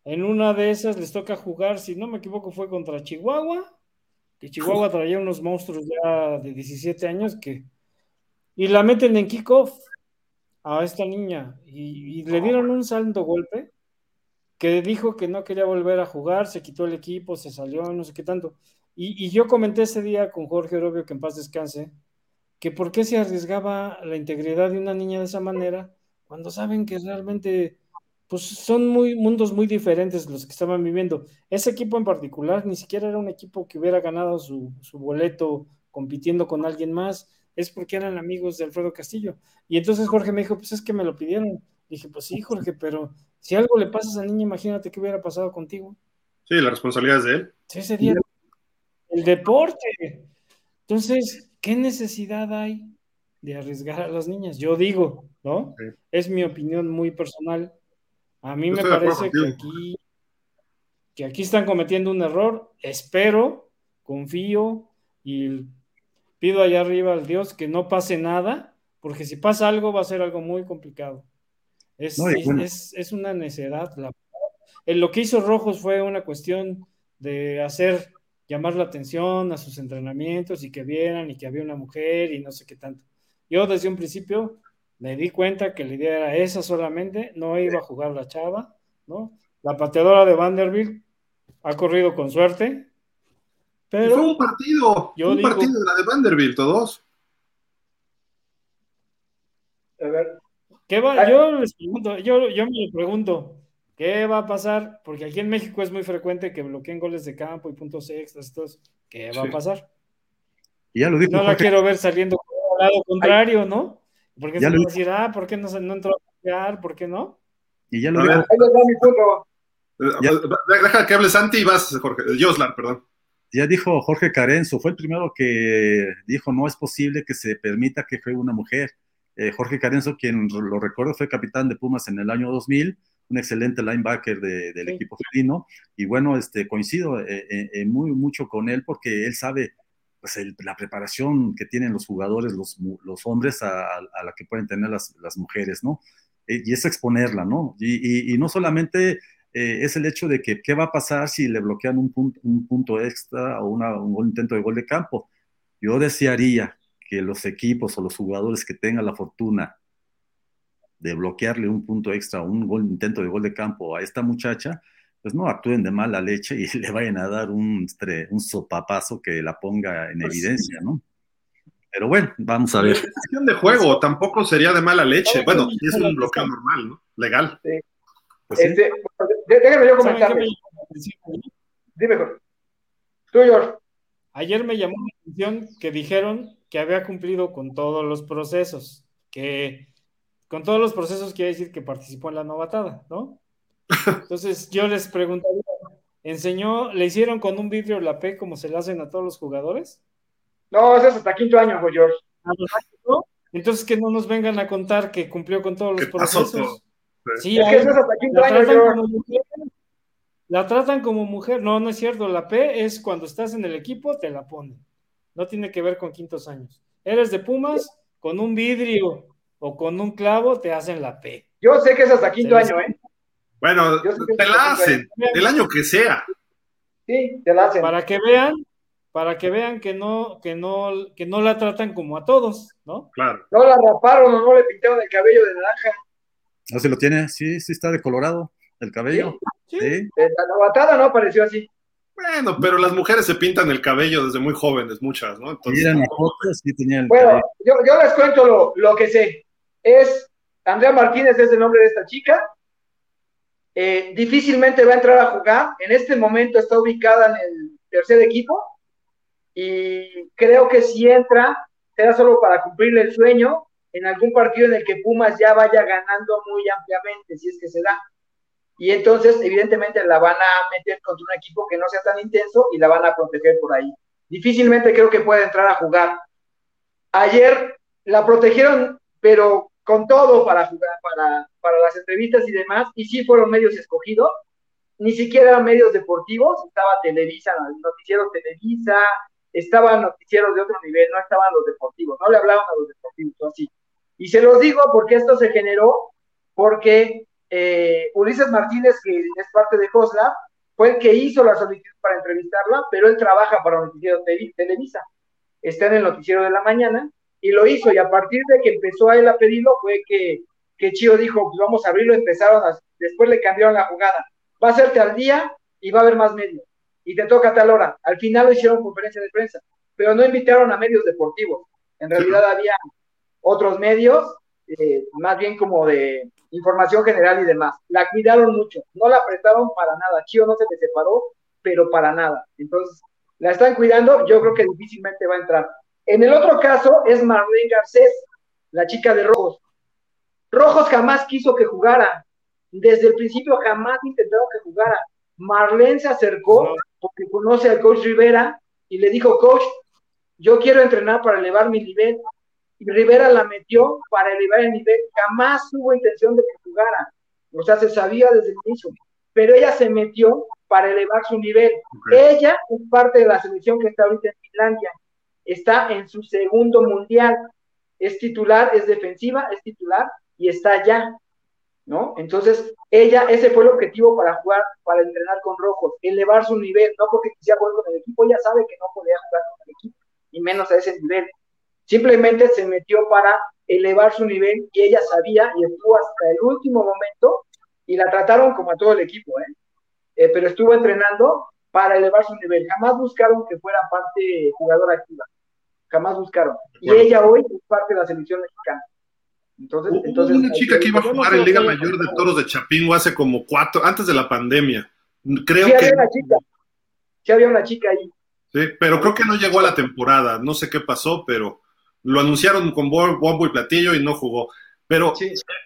en una de esas les toca jugar, si no me equivoco, fue contra Chihuahua, que Chihuahua traía unos monstruos ya de 17 años que y la meten en kickoff a esta niña y, le dieron un salto golpe que dijo que no quería volver a jugar, se quitó el equipo, se salió, no sé qué tanto. Y, yo comenté ese día con Jorge Orobio, que en paz descanse, que por qué se arriesgaba la integridad de una niña de esa manera cuando saben que realmente pues son muy mundos muy diferentes los que estaban viviendo. Ese equipo en particular ni siquiera era un equipo que hubiera ganado su, su boleto compitiendo con alguien más, es porque eran amigos de Alfredo Castillo. Y entonces Jorge me dijo, pues es que me lo pidieron. Dije, pues sí, Jorge, pero si algo le pasa a esa niña, imagínate qué hubiera pasado contigo. Sí, la responsabilidad es de él. Sí, sería el deporte. Entonces, ¿qué necesidad hay de arriesgar a las niñas? Yo digo, ¿no? Es mi opinión muy personal. A mí me parece que aquí, que aquí están cometiendo un error. Espero, confío y pido allá arriba al Dios que no pase nada, porque si pasa algo va a ser algo muy complicado. Es, es, una necedad. La... Lo que hizo Rojos fue una cuestión de hacer llamar la atención a sus entrenamientos y que vieran y que había una mujer y no sé qué tanto. Yo desde un principio me di cuenta que la idea era esa solamente, no iba a jugar la chava, ¿no? La pateadora de Vanderbilt ha corrido con suerte, pero... fue un partido, un partido de la de Vanderbilt, todos. A ver. ¿Qué va? Yo les pregunto, yo, yo me pregunto, ¿Qué va a pasar? Porque aquí en México es muy frecuente que bloqueen goles de campo y puntos extras. ¿Qué va a pasar? ya lo dijo. No la quiero ver saliendo al lado contrario, ¿no? Porque se va a decir, ah, ¿por qué no, no entró a bloquear? ¿Por qué no? Y ya lo dijo. Deja que hable Santi y vas, Jorge. Joslar, perdón. Ya dijo Jorge Carenzo, fue el primero que dijo, no es posible que se permita que juegue una mujer. Eh, Jorge Carenzo, quien lo recuerdo, fue capitán de Pumas en el año 2000 un excelente linebacker del equipo felino, y bueno, este, coincido eh, eh, eh, muy mucho con él porque él sabe pues, la preparación que tienen los jugadores, los, los hombres, a, la que pueden tener las, las mujeres, ¿no? y es exponerla, ¿no? Y, y, no solamente es el hecho de que qué va a pasar si le bloquean un punto, un punto extra o una, un intento de gol de campo. Yo desearía que los equipos o los jugadores que tengan la fortuna de bloquearle un punto extra, un gol, intento de gol de campo a esta muchacha, pues no actúen de mala leche y le vayan a dar un, un sopapazo que la ponga en pues evidencia, ¿no? Pero bueno, vamos a ver. Es cuestión de juego, tampoco sería de mala leche. Bueno, es un bloqueo normal, ¿no? Legal. Sí. Pues este, déjame yo comentar. Dime, Tú, George. Ayer me llamó la atención que dijeron que había cumplido con todos los procesos, que con todos los procesos quiere decir que participó en la novatada, ¿no? Entonces yo les preguntaría, ¿enseñó, le hicieron con un vidrio la P como se le hacen a todos los jugadores? No, eso es hasta quinto año, George. Entonces que no nos vengan a contar que cumplió con todos los procesos. Sí, es que eso es hasta quinto año, George. la tratan como mujer, no, no es cierto, la P es cuando estás en el equipo, te la ponen. No tiene que ver con quintos años. Eres de Pumas, con un vidrio o con un clavo te hacen la P. Yo sé que es hasta quinto año, ¿eh? Bueno, te la hacen, el año que sea. Sí, te la hacen. Para que vean, para que vean que no, que no, que no la tratan como a todos, ¿no? Claro. No la raparon o no le pintaron el cabello de naranja. No se lo tiene, sí, sí está de colorado el cabello. Sí. sí. La novatada no apareció así. Bueno, pero las mujeres se pintan el cabello desde muy jóvenes, muchas, ¿no? Entonces, sí tenían bueno, yo, yo, les cuento lo, lo que sé es Andrea Martínez, es el nombre de esta chica. Eh, difícilmente va a entrar a jugar. En este momento está ubicada en el tercer equipo. Y creo que si entra, será solo para cumplirle el sueño en algún partido en el que Pumas ya vaya ganando muy ampliamente, si es que se da. Y entonces, evidentemente, la van a meter contra un equipo que no sea tan intenso y la van a proteger por ahí. Difícilmente creo que pueda entrar a jugar. Ayer la protegieron, pero con todo para jugar, para, para las entrevistas y demás, y sí fueron medios escogidos, ni siquiera eran medios deportivos, estaba Televisa, el noticiero Televisa, estaban noticieros de otro nivel, no estaban los deportivos, no le hablaban a los deportivos, así. Y se los digo porque esto se generó porque eh, Ulises Martínez, que es parte de COSLA, fue el que hizo la solicitud para entrevistarla, pero él trabaja para el noticiero de Televisa. Está en el noticiero de la mañana y lo hizo. Y a partir de que empezó a él a pedirlo, fue que, que Chío dijo: Pues vamos a abrirlo. Empezaron, a, después le cambiaron la jugada. Va a ser al día y va a haber más medios. Y te toca a tal hora. Al final lo hicieron conferencia de prensa, pero no invitaron a medios deportivos. En realidad había otros medios, eh, más bien como de información general y demás. La cuidaron mucho, no la prestaron para nada. Chío no se le separó, pero para nada. Entonces, la están cuidando, yo creo que difícilmente va a entrar. En el otro caso es Marlene Garcés, la chica de Rojos. Rojos jamás quiso que jugara. Desde el principio jamás intentaron que jugara. Marlene se acercó porque conoce al coach Rivera y le dijo, coach, yo quiero entrenar para elevar mi nivel Rivera la metió para elevar el nivel. Jamás hubo intención de que jugara. O sea, se sabía desde el inicio. Pero ella se metió para elevar su nivel. Ella es parte de la selección que está ahorita en Finlandia. Está en su segundo mundial. Es titular, es defensiva, es titular y está allá. ¿No? Entonces, ella, ese fue el objetivo para jugar, para entrenar con Rojos, elevar su nivel, no porque quisiera jugar con el equipo, ella sabe que no podía jugar con el equipo, y menos a ese nivel Simplemente se metió para elevar su nivel y ella sabía y estuvo hasta el último momento y la trataron como a todo el equipo, ¿eh? ¿eh? pero estuvo entrenando para elevar su nivel. Jamás buscaron que fuera parte jugadora activa. Jamás buscaron. Y ella hoy es parte de la selección mexicana. Entonces, Hubo entonces, una chica que iba a jugar en Liga Mayor de Toros de Chapingo hace como cuatro, antes de la pandemia. Creo sí, que. Había una chica. Sí, había una chica ahí. Sí, pero creo que no llegó a la temporada. No sé qué pasó, pero lo anunciaron con bombo y platillo y no jugó. Pero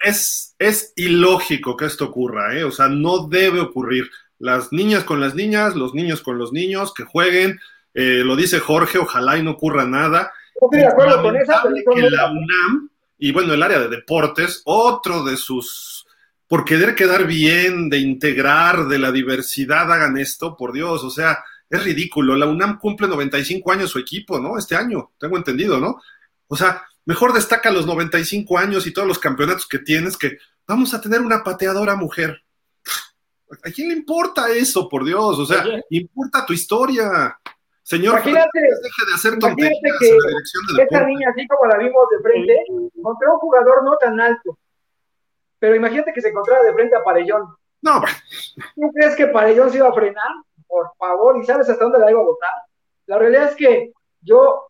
es, es ilógico que esto ocurra, ¿eh? O sea, no debe ocurrir. Las niñas con las niñas, los niños con los niños, que jueguen. Eh, lo dice Jorge, ojalá y no ocurra nada. estoy de acuerdo con esa, que la UNAM, y bueno, el área de deportes, otro de sus, por querer quedar bien, de integrar, de la diversidad, hagan esto, por Dios, o sea, es ridículo. La UNAM cumple 95 años su equipo, ¿no? Este año, tengo entendido, ¿no? O sea, mejor destaca los 95 años y todos los campeonatos que tienes que vamos a tener una pateadora mujer. ¿A quién le importa eso, por Dios? O sea, importa tu historia. Señor, imagínate, deje de hacer tonterías que en la dirección del Esta niña, así como la vimos de frente, contra un jugador no tan alto. Pero imagínate que se encontrara de frente a Parellón. No, ¿Tú crees que Parellón se iba a frenar? Por favor, ¿y sabes hasta dónde la iba a botar? La realidad es que yo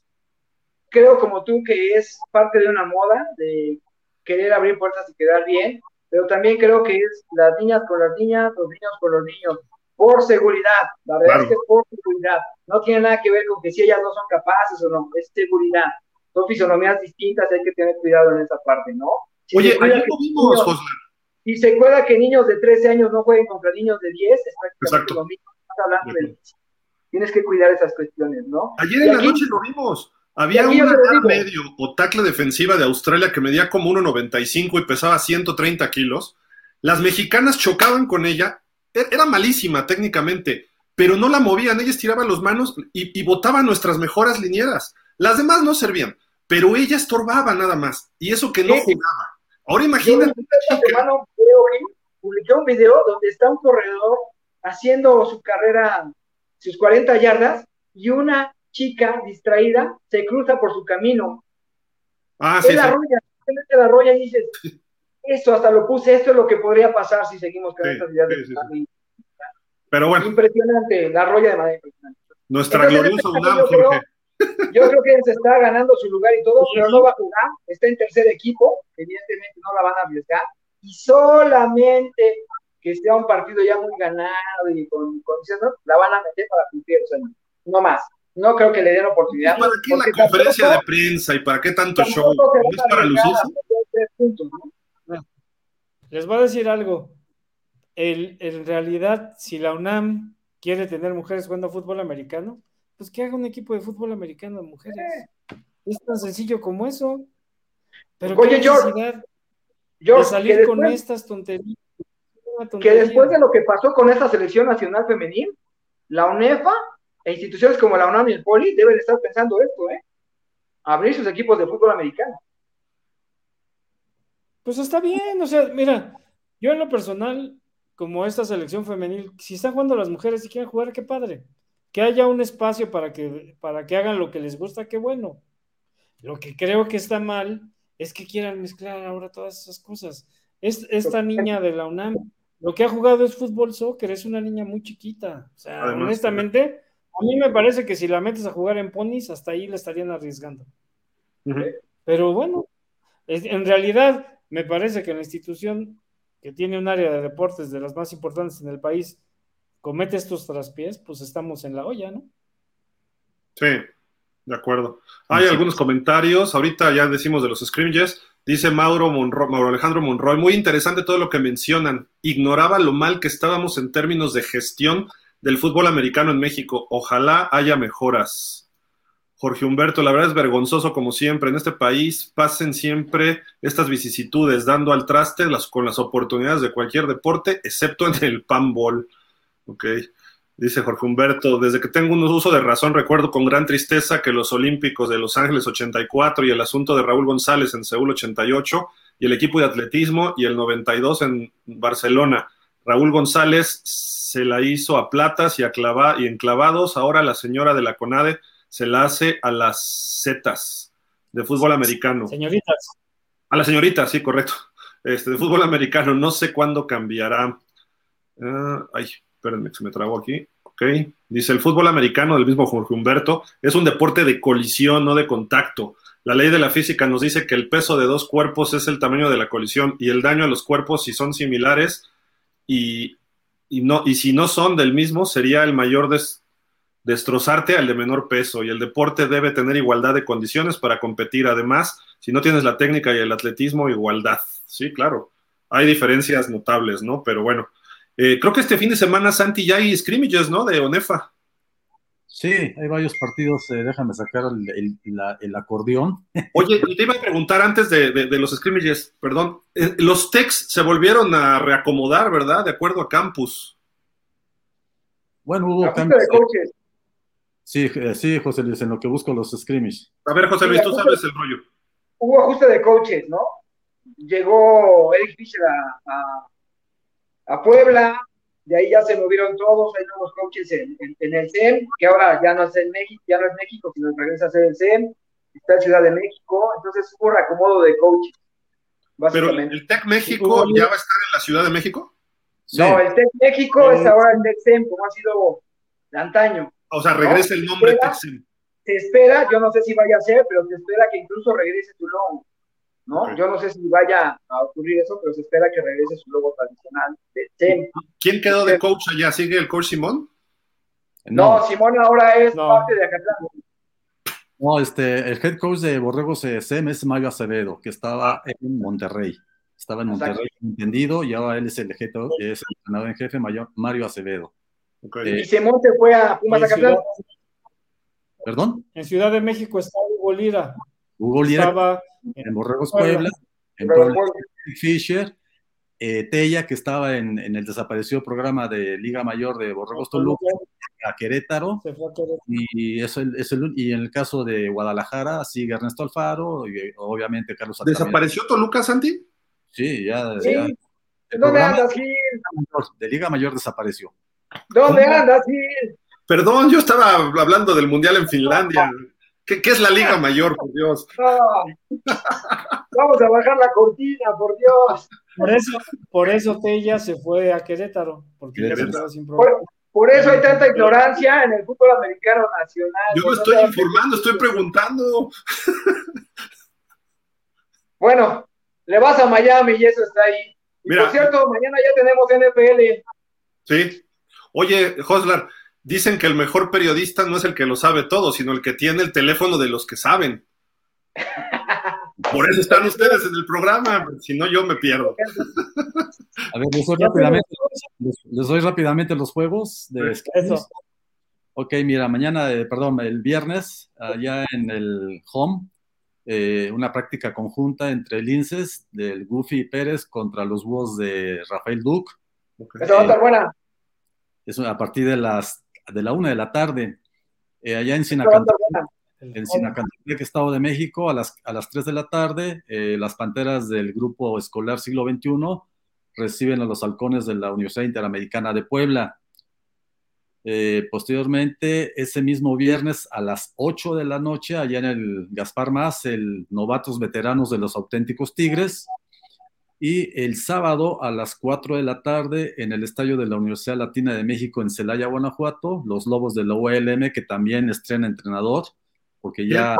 creo como tú que es parte de una moda, de querer abrir puertas y quedar bien, pero también creo que es las niñas con las niñas, los niños con los niños, por seguridad, la verdad es que por seguridad, no tiene nada que ver con que si ellas no son capaces o no, es seguridad, son fisonomías distintas, hay que tener cuidado en esa parte, ¿no? Oye, ayer lo vimos, José. Y se acuerda que niños de 13 años no jueguen contra niños de 10, es prácticamente lo mismo, estás hablando de... Tienes que cuidar esas cuestiones, ¿no? Ayer en la noche lo vimos. Había una medio o tackle defensiva de Australia que medía como 1,95 y pesaba 130 kilos. Las mexicanas chocaban con ella. E-, era malísima técnicamente, pero no la movían. Ellas tiraban las manos y, botaban nuestras mejores linieras. Las demás no servían, pero ella estorbaba nada más. Y eso que no jugaba. Ahora imagínate. publiqué un video donde está un corredor haciendo su carrera, sus 40 yardas, y una chica distraída se cruza por su camino. Ah, sí, la arrolla, la arrolla y dices, eso hasta lo puse, esto es lo que podría pasar si seguimos con estas ideas de Pero bueno. Impresionante, la arrolla de manera impresionante. Nuestra gloriosa UNAM, yo Jorge. yo creo que se está ganando su lugar y todo, pero no va a jugar, está en tercer equipo, evidentemente no la van a arriesgar, y solamente que sea un partido ya muy ganado y con condiciones, la van a meter para cumplir el sueño, no más no creo que le den oportunidad. ¿Para qué la conferencia de prensa y para qué tanto show? ¿Es para lucirse? Les voy a decir algo. El, en realidad, si la UNAM quiere tener mujeres jugando fútbol americano, pues que haga un equipo de fútbol americano de mujeres. Es tan sencillo como eso. Pero Oye, qué necesidad de salir con estas tonterías. Que después de lo que pasó con esta selección nacional femenil, la UNEFA e instituciones como la UNAM y el Poli deben estar pensando esto, ¿eh? Abrir sus equipos de fútbol americano. Pues está bien, o sea, mira, yo en lo personal, como esta selección femenil, si están jugando las mujeres y quieren jugar, qué padre. Que haya un espacio para que, para que hagan lo que les gusta, qué bueno. Lo que creo que está mal es que quieran mezclar ahora todas esas cosas. Es, esta niña de la UNAM, lo que ha jugado es fútbol soccer, es una niña muy chiquita. O sea, honestamente, a mí me parece que si la metes a jugar en ponis, hasta ahí le estarían arriesgando. Pero bueno, en realidad me parece que la institución que tiene un área de deportes de las más importantes en el país comete estos traspiés, pues estamos en la olla, ¿no? Sí, de acuerdo. Hay algunos comentarios, ahorita ya decimos de los scrimmages, dice Mauro, Mauro Alejandro Monroy, muy interesante todo lo que mencionan, ignoraba lo mal que estábamos en términos de gestión del fútbol americano en México, ojalá haya mejoras. Jorge Humberto, la verdad es vergonzoso como siempre. En este país pasen siempre estas vicisitudes, dando al traste las, con las oportunidades de cualquier deporte, excepto en el panball. Ok. Dice Jorge Humberto, desde que tengo un uso de razón recuerdo con gran tristeza que los Olímpicos de Los Ángeles 84 y el asunto de Raúl González en Seúl 88 y el equipo de atletismo y el 92 en Barcelona. Raúl González se la hizo a platas y, a clava, y enclavados. Ahora la señora de la CONADE se la hace a las Zetas de fútbol americano. Señoritas. A las señoritas, sí, correcto. Este, de fútbol americano, no sé cuándo cambiará. Ah, ay, espérenme, se me trabó aquí. Ok. Dice: el fútbol americano del mismo Jorge Humberto es un deporte de colisión, no de contacto. La ley de la física nos dice que el peso de dos cuerpos es el tamaño de la colisión y el daño a los cuerpos, si son similares y, no, y si no son del mismo, sería el mayor des, destrozarte al de menor peso y el deporte debe tener igualdad de condiciones para competir. Además, si no tienes la técnica y el atletismo, igualdad. Sí, claro. Hay diferencias notables, ¿no? Pero bueno, eh, creo que este fin de semana, Santi, ya hay scrimmages, ¿no? De ONEFA. Sí, hay varios partidos. Eh, déjame sacar el, acordeón. Oye, te iba a preguntar antes de, los scrimmages, perdón. Eh, los techs se volvieron a reacomodar, ¿verdad? De acuerdo a campus. Bueno, hubo cambios. Sí, eh, sí, José Luis, en lo que busco los scrimmage. A ver, José Luis, tú sabes el rollo. Hubo ajuste de coaches, ¿no? Llegó Eric Fischer a, a, Puebla, de ahí ya se movieron todos, hay nuevos coaches en, el CEM, que ahora ya no es en México, ya no es México, sino regresa a ser el CEM, está en Ciudad de México, entonces hubo acomodo de coaches. Pero el TEC México ya va a estar en la Ciudad de México. No, el TEC México es ahora el TEC CEM, como ha sido de antaño. O sea, regresa el nombre Texim. Se espera, yo no sé si vaya a ser, pero se espera que incluso regrese su logo. ¿No? Yo no sé si vaya a ocurrir eso, pero se espera que regrese su logo tradicional de ¿Quién quedó de coach allá? ¿Sigue el coach Simón? No, Simón ahora es parte de Acatlán. No, este, el head coach de Borregos CM es Mario Acevedo, que estaba en Monterrey. Estaba en Monterrey, entendido, y ahora él es el head es el entrenador en jefe mayor, Mario Acevedo. Okay. y Simón se fue a Pumas Acatlán. ¿Perdón? En Ciudad de México está Hugo Lira. Hugo Lira estaba en Borregos Puebla, en Puebla, Fisher, eh, Tella, que estaba en, en, el desaparecido programa de Liga Mayor de Borregos Toluca, a Querétaro. Y, eso es el, y en el caso de Guadalajara sigue Ernesto Alfaro, y obviamente Carlos ¿Desapareció Toluca, Santi? Sí, ya. Sí. ¿Dónde andas, Gil? De Liga Mayor desapareció. ¿Dónde andas, Gil? Perdón, yo estaba hablando del Mundial en Finlandia. ¿Qué, es la Liga Mayor, por Dios? Vamos a bajar la cortina, por Dios. Por eso, por eso Tella se fue a Querétaro, porque sin Por, eso hay tanta ignorancia en el fútbol americano nacional. Yo estoy informando, estoy preguntando. Bueno, le vas a Miami y eso está ahí. Y por cierto, mañana ya tenemos NFL. Sí. Oye, Hoslar, dicen que el mejor periodista no es el que lo sabe todo, sino el que tiene el teléfono de los que saben. Por eso están ustedes en el programa, si no yo me pierdo. A ver, les doy rápidamente, les, doy rápidamente los juegos de Eso. Ok, mira, mañana, eh, perdón, el viernes, allá en el home, eh, una práctica conjunta entre Linces del Goofy Pérez contra los búhos de Rafael Duke. Esa va a estar buena es a partir de las de la una de la tarde. eh, allá en Sinacantepec, en Sinacantepec, Estado de México, a las, a las 3 de la tarde, eh, las Panteras del Grupo Escolar Siglo XXI reciben a los halcones de la Universidad Interamericana de Puebla. Eh, posteriormente, ese mismo viernes a las 8 de la noche, allá en el Gaspar Más, el Novatos Veteranos de los Auténticos Tigres. Y el sábado a las 4 de la tarde en el estadio de la Universidad Latina de México en Celaya, Guanajuato, los Lobos de la ULM, que también estrena entrenador, porque ya,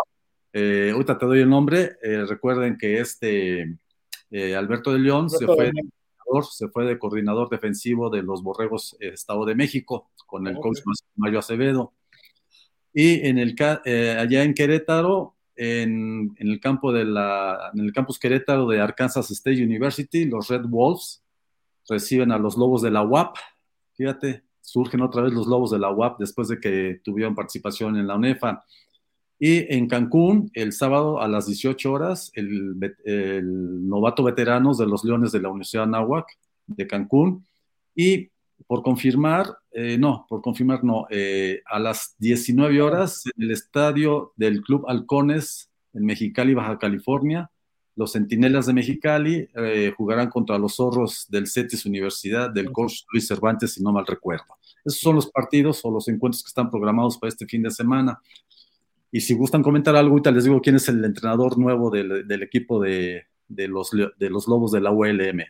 eh, ahorita te doy el nombre, eh, recuerden que este Alberto de León se fue se fue de coordinador defensivo de los Borregos eh, Estado de México con el coach Mayo Acevedo. Y en el, eh, allá en Querétaro, en, el campo de la, en el campus Querétaro de Arkansas State University, los Red Wolves reciben a los Lobos de la UAP. Fíjate, surgen otra vez los Lobos de la UAP después de que tuvieron participación en la UNEFA. Y en Cancún, el sábado a las 18 horas, el, novato veteranos de los Leones de la Universidad Nahuac de Cancún. Y por confirmar, eh, no, por confirmar no, eh, a las 19 horas en el estadio del Club Halcones en Mexicali, Baja California, los Centinelas de Mexicali eh, jugarán contra los zorros del CETIS Universidad del coach Luis Cervantes, si no mal recuerdo. Esos son los partidos o los encuentros que están programados para este fin de semana. Y si gustan comentar algo, ahorita les digo quién es el entrenador nuevo del, equipo de, los, de los Lobos de la ULM.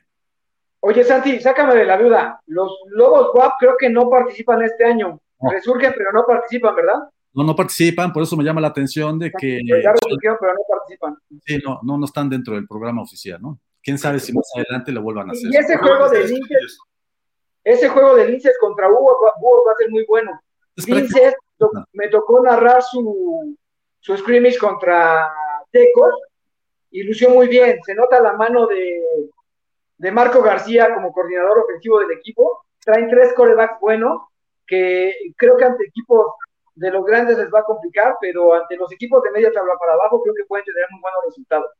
Oye, Santi, sácame de la duda. Los Lobos WAP creo que no participan este año. Resurgen, pero no participan, ¿verdad? No, no participan, por eso me llama la atención de que... Ya resurgieron, pero no participan. Sí, no, no, no están dentro del programa oficial, ¿no? Quién sabe si más adelante lo vuelvan a hacer. Y ese juego de linces, ese juego de linces contra Hugo, va a ser muy bueno. Linces me tocó narrar su, su scrimmage contra Tecos y lució muy bien. Se nota la mano de, de Marco García como coordinador ofensivo del equipo. Traen tres corebacks buenos que creo que ante equipos de los grandes les va a complicar, pero ante los equipos de media tabla para abajo creo que pueden tener muy buenos resultados.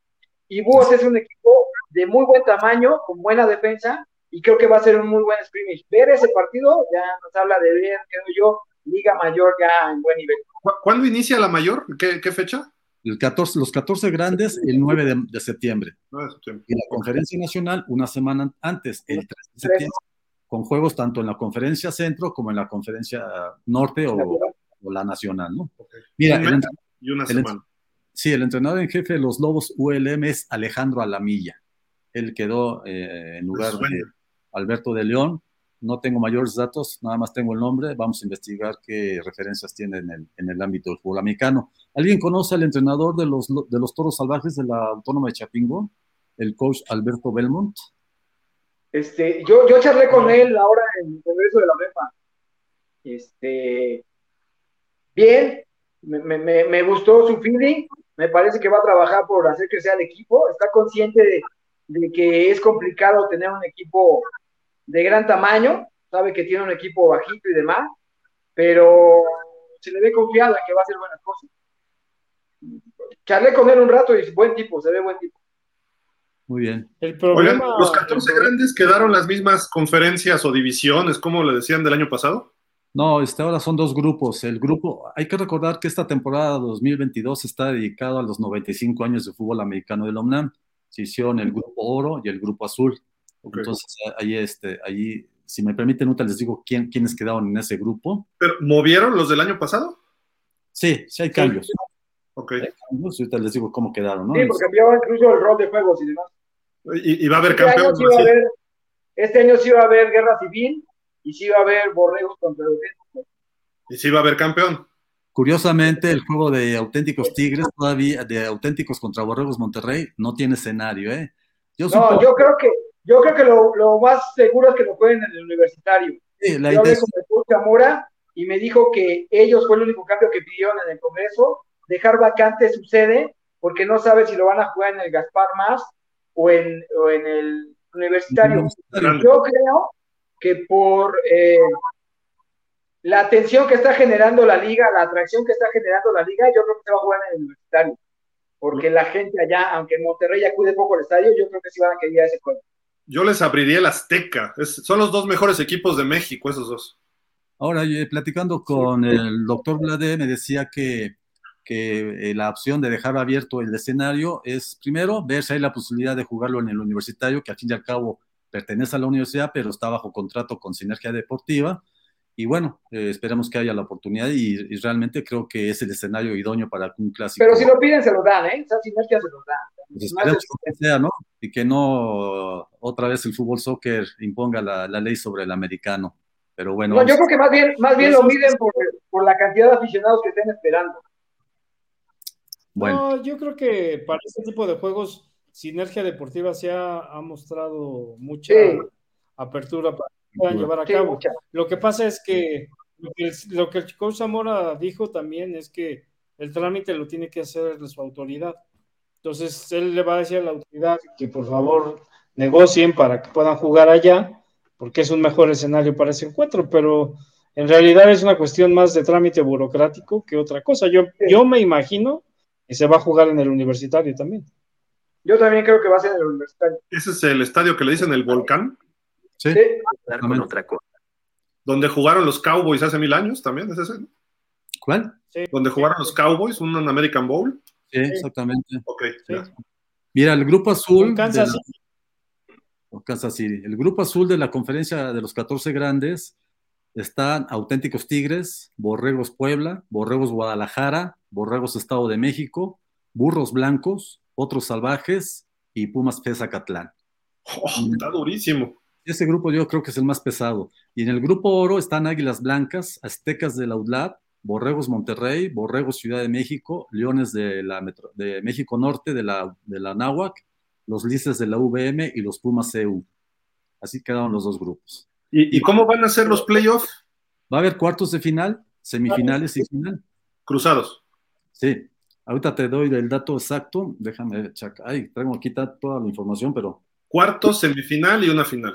Y Búhos es un equipo de muy buen tamaño, con buena defensa, y creo que va a ser un muy buen scrimmage. Ver ese partido ya nos habla de ver, creo yo, Liga Mayor ya en buen nivel. ¿Cuándo inicia la mayor? ¿Qué, fecha? El 14, los 14 grandes, el 9 de, septiembre. Y la conferencia nacional una semana antes, el 3 de septiembre, con juegos tanto en la conferencia centro como en la conferencia norte o, la nacional, ¿no? Mira, y una semana. sí, el entrenador en jefe de los Lobos ULM es Alejandro Alamilla. Él quedó eh, en lugar de Alberto de León no tengo mayores datos, nada más tengo el nombre. Vamos a investigar qué referencias tiene en el, en el ámbito del fútbol americano. ¿Alguien conoce al entrenador de los, de los toros salvajes de la Autónoma de Chapingo? El coach Alberto Belmont. Este, yo, yo charlé con él ahora en el Congreso de la MEPA. Este, bien, me, me, me, gustó su feeling, me parece que va a trabajar por hacer que sea el equipo, está consciente de, de que es complicado tener un equipo de gran tamaño, sabe que tiene un equipo bajito y demás, pero se le ve confiada que va a hacer buenas cosas. Charlé con él un rato y es buen tipo, se ve buen tipo. Muy bien. El problema, los 14 grandes quedaron las mismas conferencias o divisiones, como le decían del año pasado. No, este, ahora son dos grupos. El grupo, hay que recordar que esta temporada 2022 está dedicado a los 95 años de fútbol americano del OMNAM. Se hicieron el grupo oro y el grupo azul. Entonces, ahí, este, ahí, si me permiten, ahorita les digo quién, quiénes quedaron en ese grupo. ¿Pero movieron los del año pasado? Sí, sí hay cambios. Ok. ahorita les digo cómo quedaron, ¿no? Sí, porque cambiaba incluso el rol de juegos y demás. Y, va a haber este campeón. este año sí va a haber guerra civil y sí va a haber borregos contra auténticos. Y sí va a haber campeón. Curiosamente, el juego de auténticos Tigres, todavía de auténticos contra borregos Monterrey, no tiene escenario, ¿eh? Yo no, yo creo que yo creo que lo, más seguro es que lo jueguen en el universitario. Sí, la Yo hablé con el coach Zamora y me dijo que ellos fue el único cambio que pidieron en el Congreso, dejar vacante su sede, porque no sabe si lo van a jugar en el Gaspar Más o en, en el universitario. Yo creo que por eh, la atención que está generando la liga, la atracción que está generando la liga, yo creo que se va a jugar en el universitario. Porque la gente allá, aunque en Monterrey acude poco al estadio, yo creo que sí van a querer ese juego. Yo les abriría el Azteca. son los dos mejores equipos de México, esos dos. Ahora, eh, platicando con el doctor Blade, me decía que, que eh, la opción de dejar abierto el escenario es, primero, ver si hay la posibilidad de jugarlo en el universitario, que al fin y al cabo pertenece a la universidad, pero está bajo contrato con Sinergia Deportiva. Y bueno, eh, esperemos que haya la oportunidad y, y, realmente creo que es el escenario idóneo para un clásico. Pero si lo piden, se lo dan, ¿eh? Esa Sinergia se lo dan. Pues esperemos que sea, ¿no? Y que no otra vez el fútbol soccer imponga la, la ley sobre el americano. Pero bueno. No, yo creo que más bien, más bien lo miden por, por, la cantidad de aficionados que estén esperando. Bueno. No, yo creo que para este tipo de juegos, Sinergia Deportiva se ha, ha mostrado mucha sí. apertura para puedan llevar a cabo. Sí, lo que pasa es que lo, que lo que el coach Zamora dijo también es que el trámite lo tiene que hacer su autoridad. Entonces, él le va a decir a la autoridad que por favor negocien para que puedan jugar allá porque es un mejor escenario para ese encuentro, pero en realidad es una cuestión más de trámite burocrático que otra cosa. Yo, sí. yo me imagino que se va a jugar en el universitario también. Yo también creo que va a ser en el universitario. ¿Ese es el estadio que le dicen el volcán? Sí. sí. Con otra cosa. Donde jugaron los Cowboys hace mil años también, ¿es ese? ¿Cuál? Sí. Donde jugaron los Cowboys, un American Bowl. Sí, exactamente. Ok. Sí. Mira, el grupo azul. Kansas de la, Kansas City. El grupo azul de la conferencia de los 14 grandes están Auténticos Tigres, Borregos Puebla, Borregos Guadalajara, Borregos Estado de México, Burros Blancos, Otros Salvajes y Pumas Pesa Catlán. Oh, está durísimo. Ese grupo yo creo que es el más pesado. Y en el grupo oro están Águilas Blancas, Aztecas de la UDLAB, Borregos Monterrey, Borregos Ciudad de México, Leones de, la Metro, de México Norte, de la, de la Náhuac, los Lices de la VM y los Pumas CU. Así quedaron los dos grupos. ¿Y, ¿Y, cómo van a ser los playoffs? Va a haber cuartos de final, semifinales y final. Cruzados. Sí. Ahorita te doy el dato exacto. Déjame checar. Ay, traigo aquí toda la información, pero. Cuartos, semifinal y una final.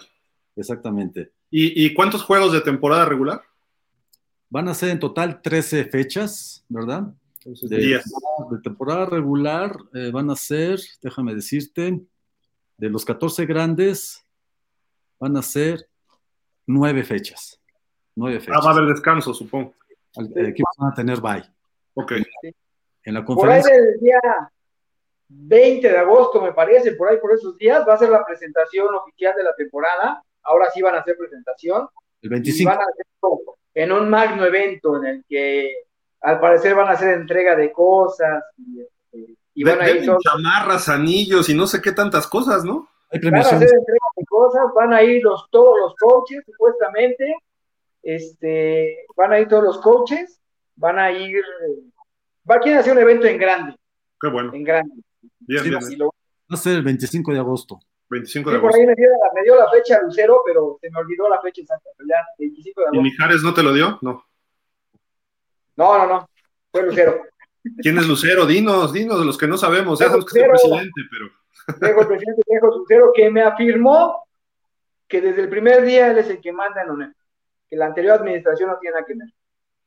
Exactamente. ¿Y, ¿Y, cuántos juegos de temporada regular? Van a ser en total 13 fechas, ¿verdad? Entonces, de, días. de temporada regular eh, van a ser, déjame decirte, de los 14 grandes, van a ser nueve fechas. Nueve fechas. Ah, va a haber descanso, supongo. El equipo van a tener bye. Ok. En la conferencia. Por ahí del día 20 de agosto, me parece, por ahí por esos días, va a ser la presentación oficial de la temporada. Ahora sí van a hacer presentación. El 25. Y van a hacer en un magno evento en el que al parecer van a hacer entrega de cosas y, este, y van de, a ir todos... chamarras, anillos y no sé qué tantas cosas, ¿no? Hay van a hacer entrega de cosas, van a ir los, todos los coaches, supuestamente, este, van a ir todos los coaches, van a ir, va a hacer un evento en grande. Qué bueno. En grande. Bien, sí, bien. Lo, va a ser el 25 de agosto. 25 de sí, agosto. por ahí me dio, la, me dio, la, fecha Lucero, pero se me olvidó la fecha exacta. Pero ya, 25 de agosto. ¿Y Mijares no te lo dio? No. No, no, no. Fue Lucero. ¿Quién es Lucero? Dinos, dinos, los que no sabemos. Ya sabemos que es el presidente, pero. Dejo el presidente Dejo Lucero que me afirmó que desde el primer día él es el que manda en UNED. Que la anterior administración no tiene nada que ver.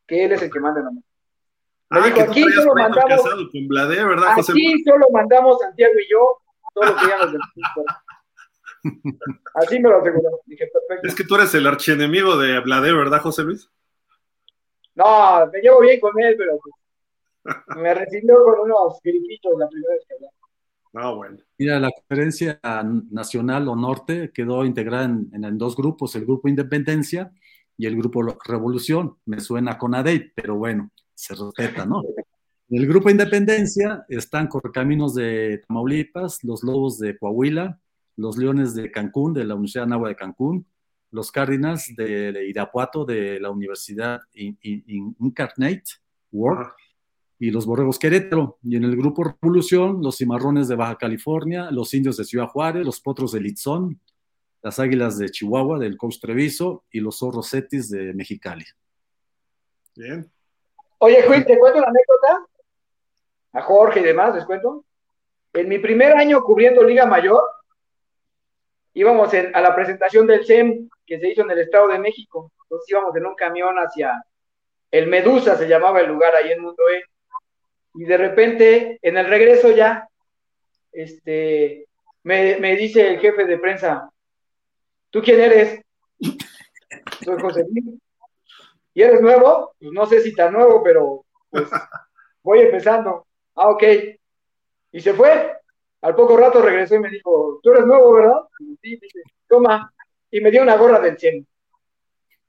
Que él es el que manda en UNED. Ah, dijo, que aquí solo mandamos. Con Blade, ¿verdad, José? Aquí solo mandamos Santiago y yo todo lo que ya nos Así me lo aseguró. Dije, perfecto. Es que tú eres el archienemigo de Blade, ¿verdad, José Luis? No, me llevo bien con él, pero pues, me recibió con unos gripitos la primera vez que hablamos. Ah, bueno. Mira, la conferencia nacional o norte quedó integrada en, en, en, dos grupos, el grupo Independencia y el grupo Revolución. Me suena con ADEI, pero bueno, se respeta, ¿no? En el grupo Independencia están Correcaminos de Tamaulipas, los Lobos de Coahuila, los Leones de Cancún, de la Universidad Nahua de Cancún, los Cardinals de, de Irapuato, de la Universidad in, in, Incarnate World, y los Borregos Querétaro. Y en el grupo Revolución, los Cimarrones de Baja California, los Indios de Ciudad Juárez, los Potros de Litzón, las Águilas de Chihuahua, del Coach Treviso, y los Zorros Cetis de Mexicali. Bien. Oye, Juan, ¿te cuento una anécdota? A Jorge y demás, ¿les cuento? En mi primer año cubriendo Liga Mayor, íbamos en, a la presentación del SEM que se hizo en el Estado de México. Entonces íbamos en un camión hacia el Medusa, se llamaba el lugar ahí en Mundo E. Y de repente, en el regreso ya, este, me, me dice el jefe de prensa, ¿tú quién eres? Soy José Luis. ¿y eres nuevo? Pues no sé si tan nuevo, pero pues voy empezando. Ah, ok. Y se fue. Al poco rato regresó y me dijo, tú eres nuevo, ¿verdad? Sí, dice, toma. Y me dio una gorra del 100.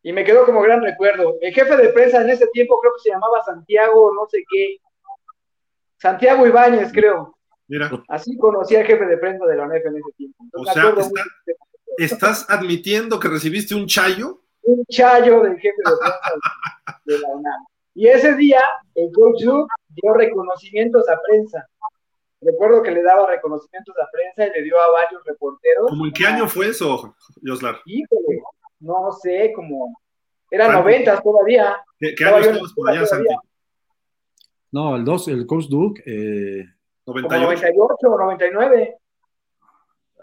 Y me quedó como gran recuerdo. El jefe de prensa en ese tiempo creo que se llamaba Santiago, no sé qué. Santiago Ibáñez, creo. Mira. Así conocí al jefe de prensa de la UNEF en ese tiempo. o sea, ¿estás admitiendo que recibiste un chayo? Un chayo del jefe de prensa de la UNAM. Y ese día, el coach dio reconocimientos a prensa. Recuerdo que le daba reconocimientos a prensa y le dio a varios reporteros. ¿Cómo en qué año fue eso? Híjole, no sé, como. Era noventas todavía. ¿Qué, qué año estabas por allá, Santi? No, el, dos, el coach Duke. Eh, 98. 98 o 99.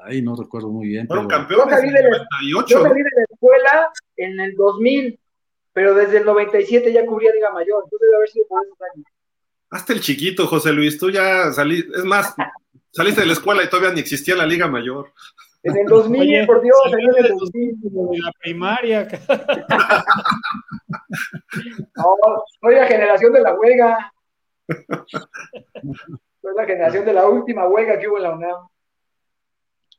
Ahí no recuerdo muy bien. Fueron pero... campeones en el 98. Yo salí de la escuela en el 2000 pero desde el 97 ya cubría Liga Mayor, entonces debe haber sido por esos años. Hasta el chiquito, José Luis, tú ya saliste, es más, saliste de la escuela y todavía ni existía la Liga Mayor. En el 2000, Oye, por Dios, en el 2000. De la primaria. no, soy la generación de la huelga. Soy la generación de la última huelga que hubo en la UNAM.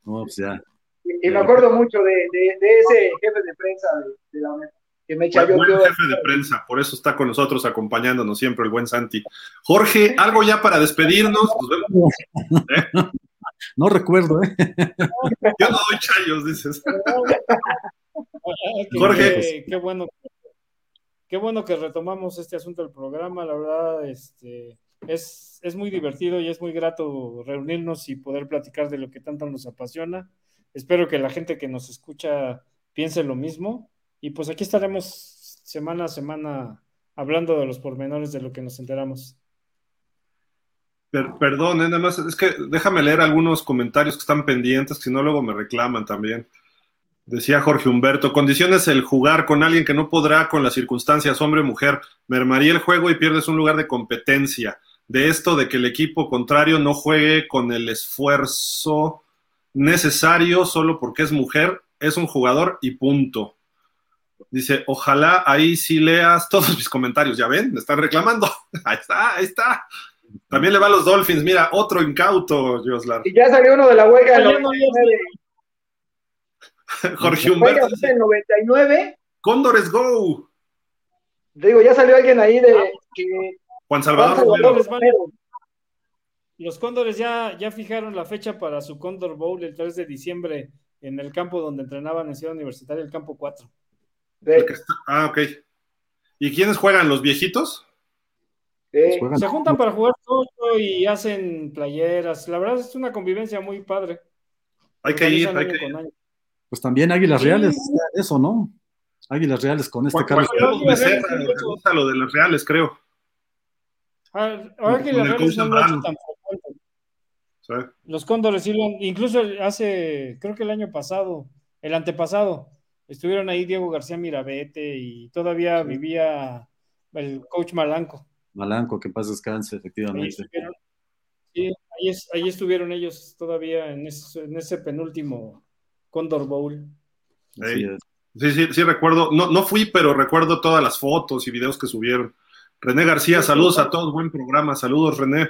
No, pues ya. Y, y me acuerdo mucho de, de, de, ese jefe de prensa de, de la UNAM que me echa buen, buen jefe de prensa, por eso está con nosotros acompañándonos siempre el buen Santi. Jorge, algo ya para despedirnos. ¿Eh? No recuerdo, ¿eh? Yo no doy chayos, dices. Jorge. Qué, qué, bueno. Qué bueno que retomamos este asunto del programa, la verdad, este, es, es muy divertido y es muy grato reunirnos y poder platicar de lo que tanto nos apasiona. Espero que la gente que nos escucha piense lo mismo y pues aquí estaremos semana a semana hablando de los pormenores de lo que nos enteramos. Per perdón, ¿eh? nada más, es que déjame leer algunos comentarios que están pendientes, si no luego me reclaman también. Decía Jorge Humberto, condiciones el jugar con alguien que no podrá con las circunstancias, hombre o mujer, mermaría el juego y pierdes un lugar de competencia. De esto de que el equipo contrario no juegue con el esfuerzo necesario solo porque es mujer, es un jugador y punto. Dice, ojalá ahí sí leas todos mis comentarios. Ya ven, me están reclamando. Ahí está, ahí está. También le va a los Dolphins. Mira, otro incauto, Joslar. Y ya salió uno de la huelga del 99. Jorge Humberto. Dice, 99. Cóndores Go. Digo, ya salió alguien ahí de que Juan Salvador, Juan Salvador Romero. Los Cóndores ya, ya fijaron la fecha para su Cóndor Bowl el 3 de diciembre en el campo donde entrenaban en Ciudad Universitaria, el campo 4. Está, ah, ok. ¿Y quiénes juegan? ¿Los viejitos? Sí. Se juntan para jugar todo y hacen playeras. La verdad es una convivencia muy padre. Hay que ir, hay que ir. Pues también Águilas Reales, eso, ¿no? Águilas Reales con este Carlos. gusta lo de los Reales, creo. Ah, Águilas Reales no lo tan. Los Cóndores sí lo incluso hace, creo que el año pasado, el antepasado, estuvieron ahí Diego García Mirabete y todavía sí. vivía el coach Malanco. Malanco, que paz descanse, efectivamente. Ahí sí, ahí, es, ahí, estuvieron ellos todavía en ese, en ese penúltimo Condor Bowl. Sí, sí, sí, sí, recuerdo. No, no fui, pero recuerdo todas las fotos y videos que subieron. René García, saludos a todos, buen programa, saludos René.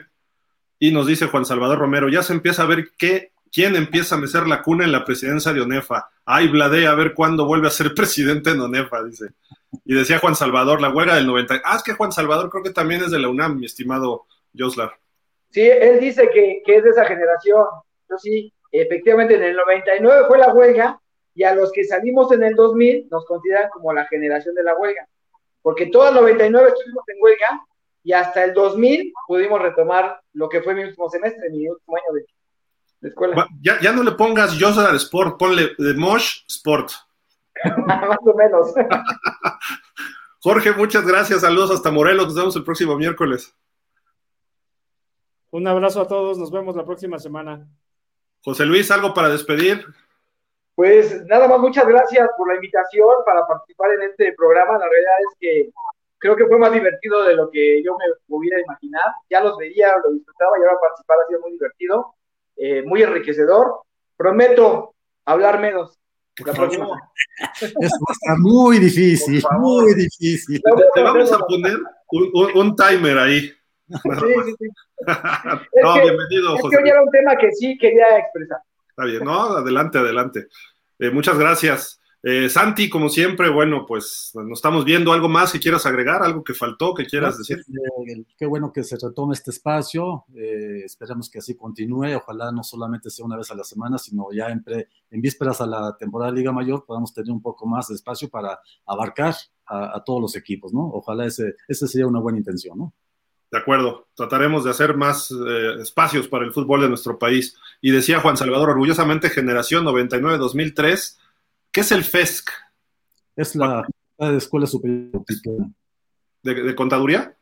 Y nos dice Juan Salvador Romero, ya se empieza a ver qué ¿Quién empieza a mecer la cuna en la presidencia de ONEFA? Ay, Blade, a ver cuándo vuelve a ser presidente en ONEFA, dice. Y decía Juan Salvador, la huelga del 90. Ah, es que Juan Salvador creo que también es de la UNAM, mi estimado Joslar. Sí, él dice que, que es de esa generación. Yo sí, efectivamente en el 99 fue la huelga y a los que salimos en el 2000 nos consideran como la generación de la huelga. Porque todo el 99 estuvimos en huelga y hasta el 2000 pudimos retomar lo que fue mi último semestre, mi último año de, escuela. Ya, ya, no le pongas Joslar Sport, ponle de Mosh Sport. Más o menos. Jorge, muchas gracias. Saludos hasta Morelos. Nos vemos el próximo miércoles. Un abrazo a todos. Nos vemos la próxima semana. José Luis, ¿algo para despedir? Pues nada más, muchas gracias por la invitación para participar en este programa. La realidad es que creo que fue más divertido de lo que yo me hubiera imaginado. Ya los veía, lo disfrutaba y ahora participar ha sido muy divertido eh, muy enriquecedor. Prometo hablar menos. La próxima. Esto va a estar muy difícil, muy difícil. Te vamos a poner un, un- un timer ahí. Sí, sí, sí. no, que- bienvenido, Es que José. hoy era un tema que sí quería expresar. Está bien, no, adelante, adelante. Eh, muchas gracias. Eh, Santi, como siempre, bueno, pues nos estamos viendo. ¿Algo más que quieras agregar? ¿Algo que faltó que quieras decir? Eh, Qué bueno que se retome este espacio. eh, esperamos que así continúe. Ojalá no solamente sea una vez a la semana, sino ya en, pre- en vísperas a la temporada de Liga Mayor podamos tener un poco más de espacio para abarcar a, a todos los equipos, ¿no? Ojalá ese, ese sería una buena intención, ¿no? De acuerdo, trataremos de hacer más eh, espacios para el fútbol de nuestro país. Y decía Juan Salvador, orgullosamente, generación 99-2003. ¿Qué es el FESC? Es la Facultad de Escuela Superior de Cuautitlán, ¿De, de contaduría?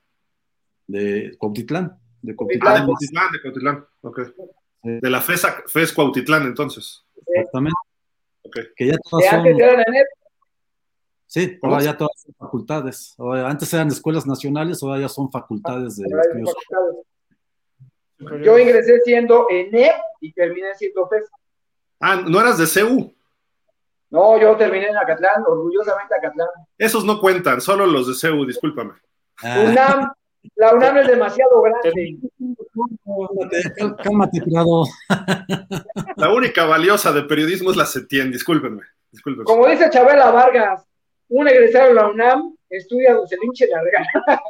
de Cuautitlán, de Ah, Cuautitlán, de Cuautitlán, de Cuautitlán. ok. Sí. De la FESA, FES Cuautitlán, entonces. exactamente. Ok. Que ya todas son, antes eran en el- sí, ¿Cómo? ahora ya todas son facultades. Ahora, antes eran escuelas nacionales, ahora ya son facultades de estudios. facultades. Yo ingresé siendo ENEP y terminé siendo FES. Ah, ¿no eras de CEU? No, yo terminé en Acatlán, orgullosamente Acatlán. Esos no cuentan, solo los de CEU, discúlpame. Ah, UNAM, la UNAM es demasiado grande. cálmate, cálmate, Prado. La única valiosa de periodismo es la CETIEN, discúlpenme. discúlpenme. Como dice Chabela Vargas, un egresado de la UNAM estudia donde se le hinche la regala.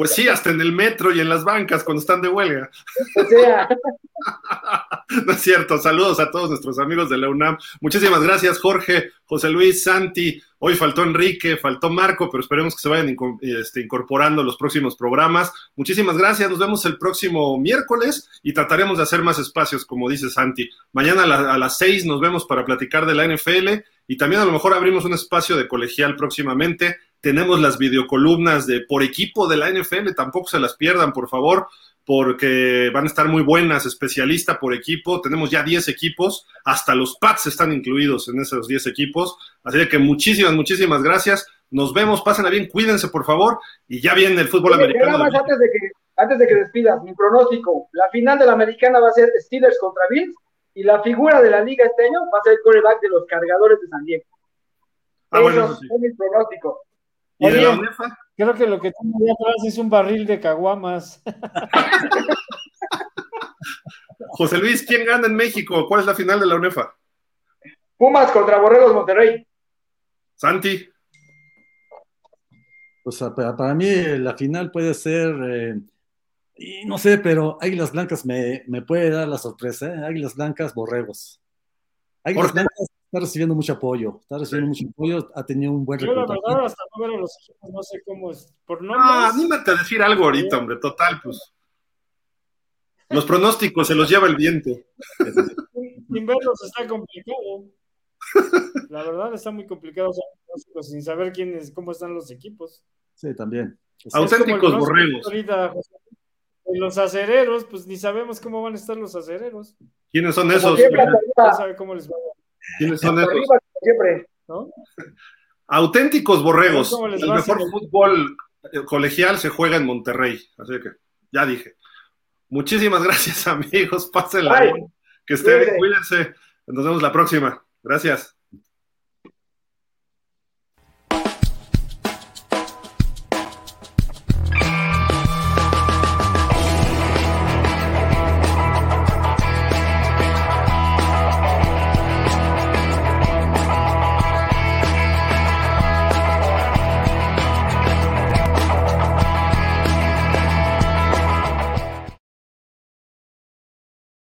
Pues sí, hasta en el metro y en las bancas cuando están de huelga. O sea, No es cierto. Saludos a todos nuestros amigos de la UNAM. Muchísimas gracias, Jorge, José Luis, Santi. Hoy faltó Enrique, faltó Marco, pero esperemos que se vayan este, incorporando los próximos programas. Muchísimas gracias. Nos vemos el próximo miércoles y trataremos de hacer más espacios, como dice Santi. Mañana a las seis nos vemos para platicar de la NFL y también a lo mejor abrimos un espacio de colegial próximamente. Tenemos las videocolumnas de por equipo de la NFL, tampoco se las pierdan, por favor porque van a estar muy buenas, especialista por equipo. Tenemos ya 10 equipos, hasta los Pats están incluidos en esos 10 equipos. Así que muchísimas, muchísimas gracias. Nos vemos, pásenla bien, cuídense por favor. Y ya viene el fútbol americano. nada más antes de, que, antes de que despidas, mi pronóstico. La final de la americana va a ser Steelers contra Bills y la figura de la liga este año va a ser el quarterback de los cargadores de San Diego. Ah, bueno, eso sí. mis pronósticos. ¿Y de la. UNEFA? Creo que lo que tengo ahí atrás es un barril de caguamas. José Luis, ¿quién gana en México? ¿Cuál es la final de la UNEFA? Pumas contra Borregos Monterrey. Santi. O sea, para, para mí eh, la final puede ser, eh, y no sé, pero Águilas Blancas me, me puede dar la sorpresa, ¿eh? Águilas Blancas, Borregos. Águilas. Blancas está recibiendo mucho apoyo, está recibiendo mucho apoyo, ha tenido un buen Yo la verdad hasta no ver a los equipos, no sé cómo es. Por No, nombres, anímate a decir algo ahorita, hombre, total, pues. Los pronósticos se los lleva el viento. sin verlos está complicado. La verdad está muy complicado hacer pronósticos sin saber quiénes, cómo están los equipos. Sí, también. Auténticos borregos. ahorita, José. Los acereros, pues ni sabemos cómo van a estar los acereros. ¿Quiénes son esos? siempre, hasta ¿Quién arriba, sabe cómo les va? ¿Quiénes son esos? arriba, siempre. ¿no? Auténticos borregos. ¿Cómo les El mejor fútbol eh, colegial se juega en Monterrey. Así que ya dije. Muchísimas gracias, amigos. Pásenla. Que estén cuídense. Nos vemos la próxima. Gracias.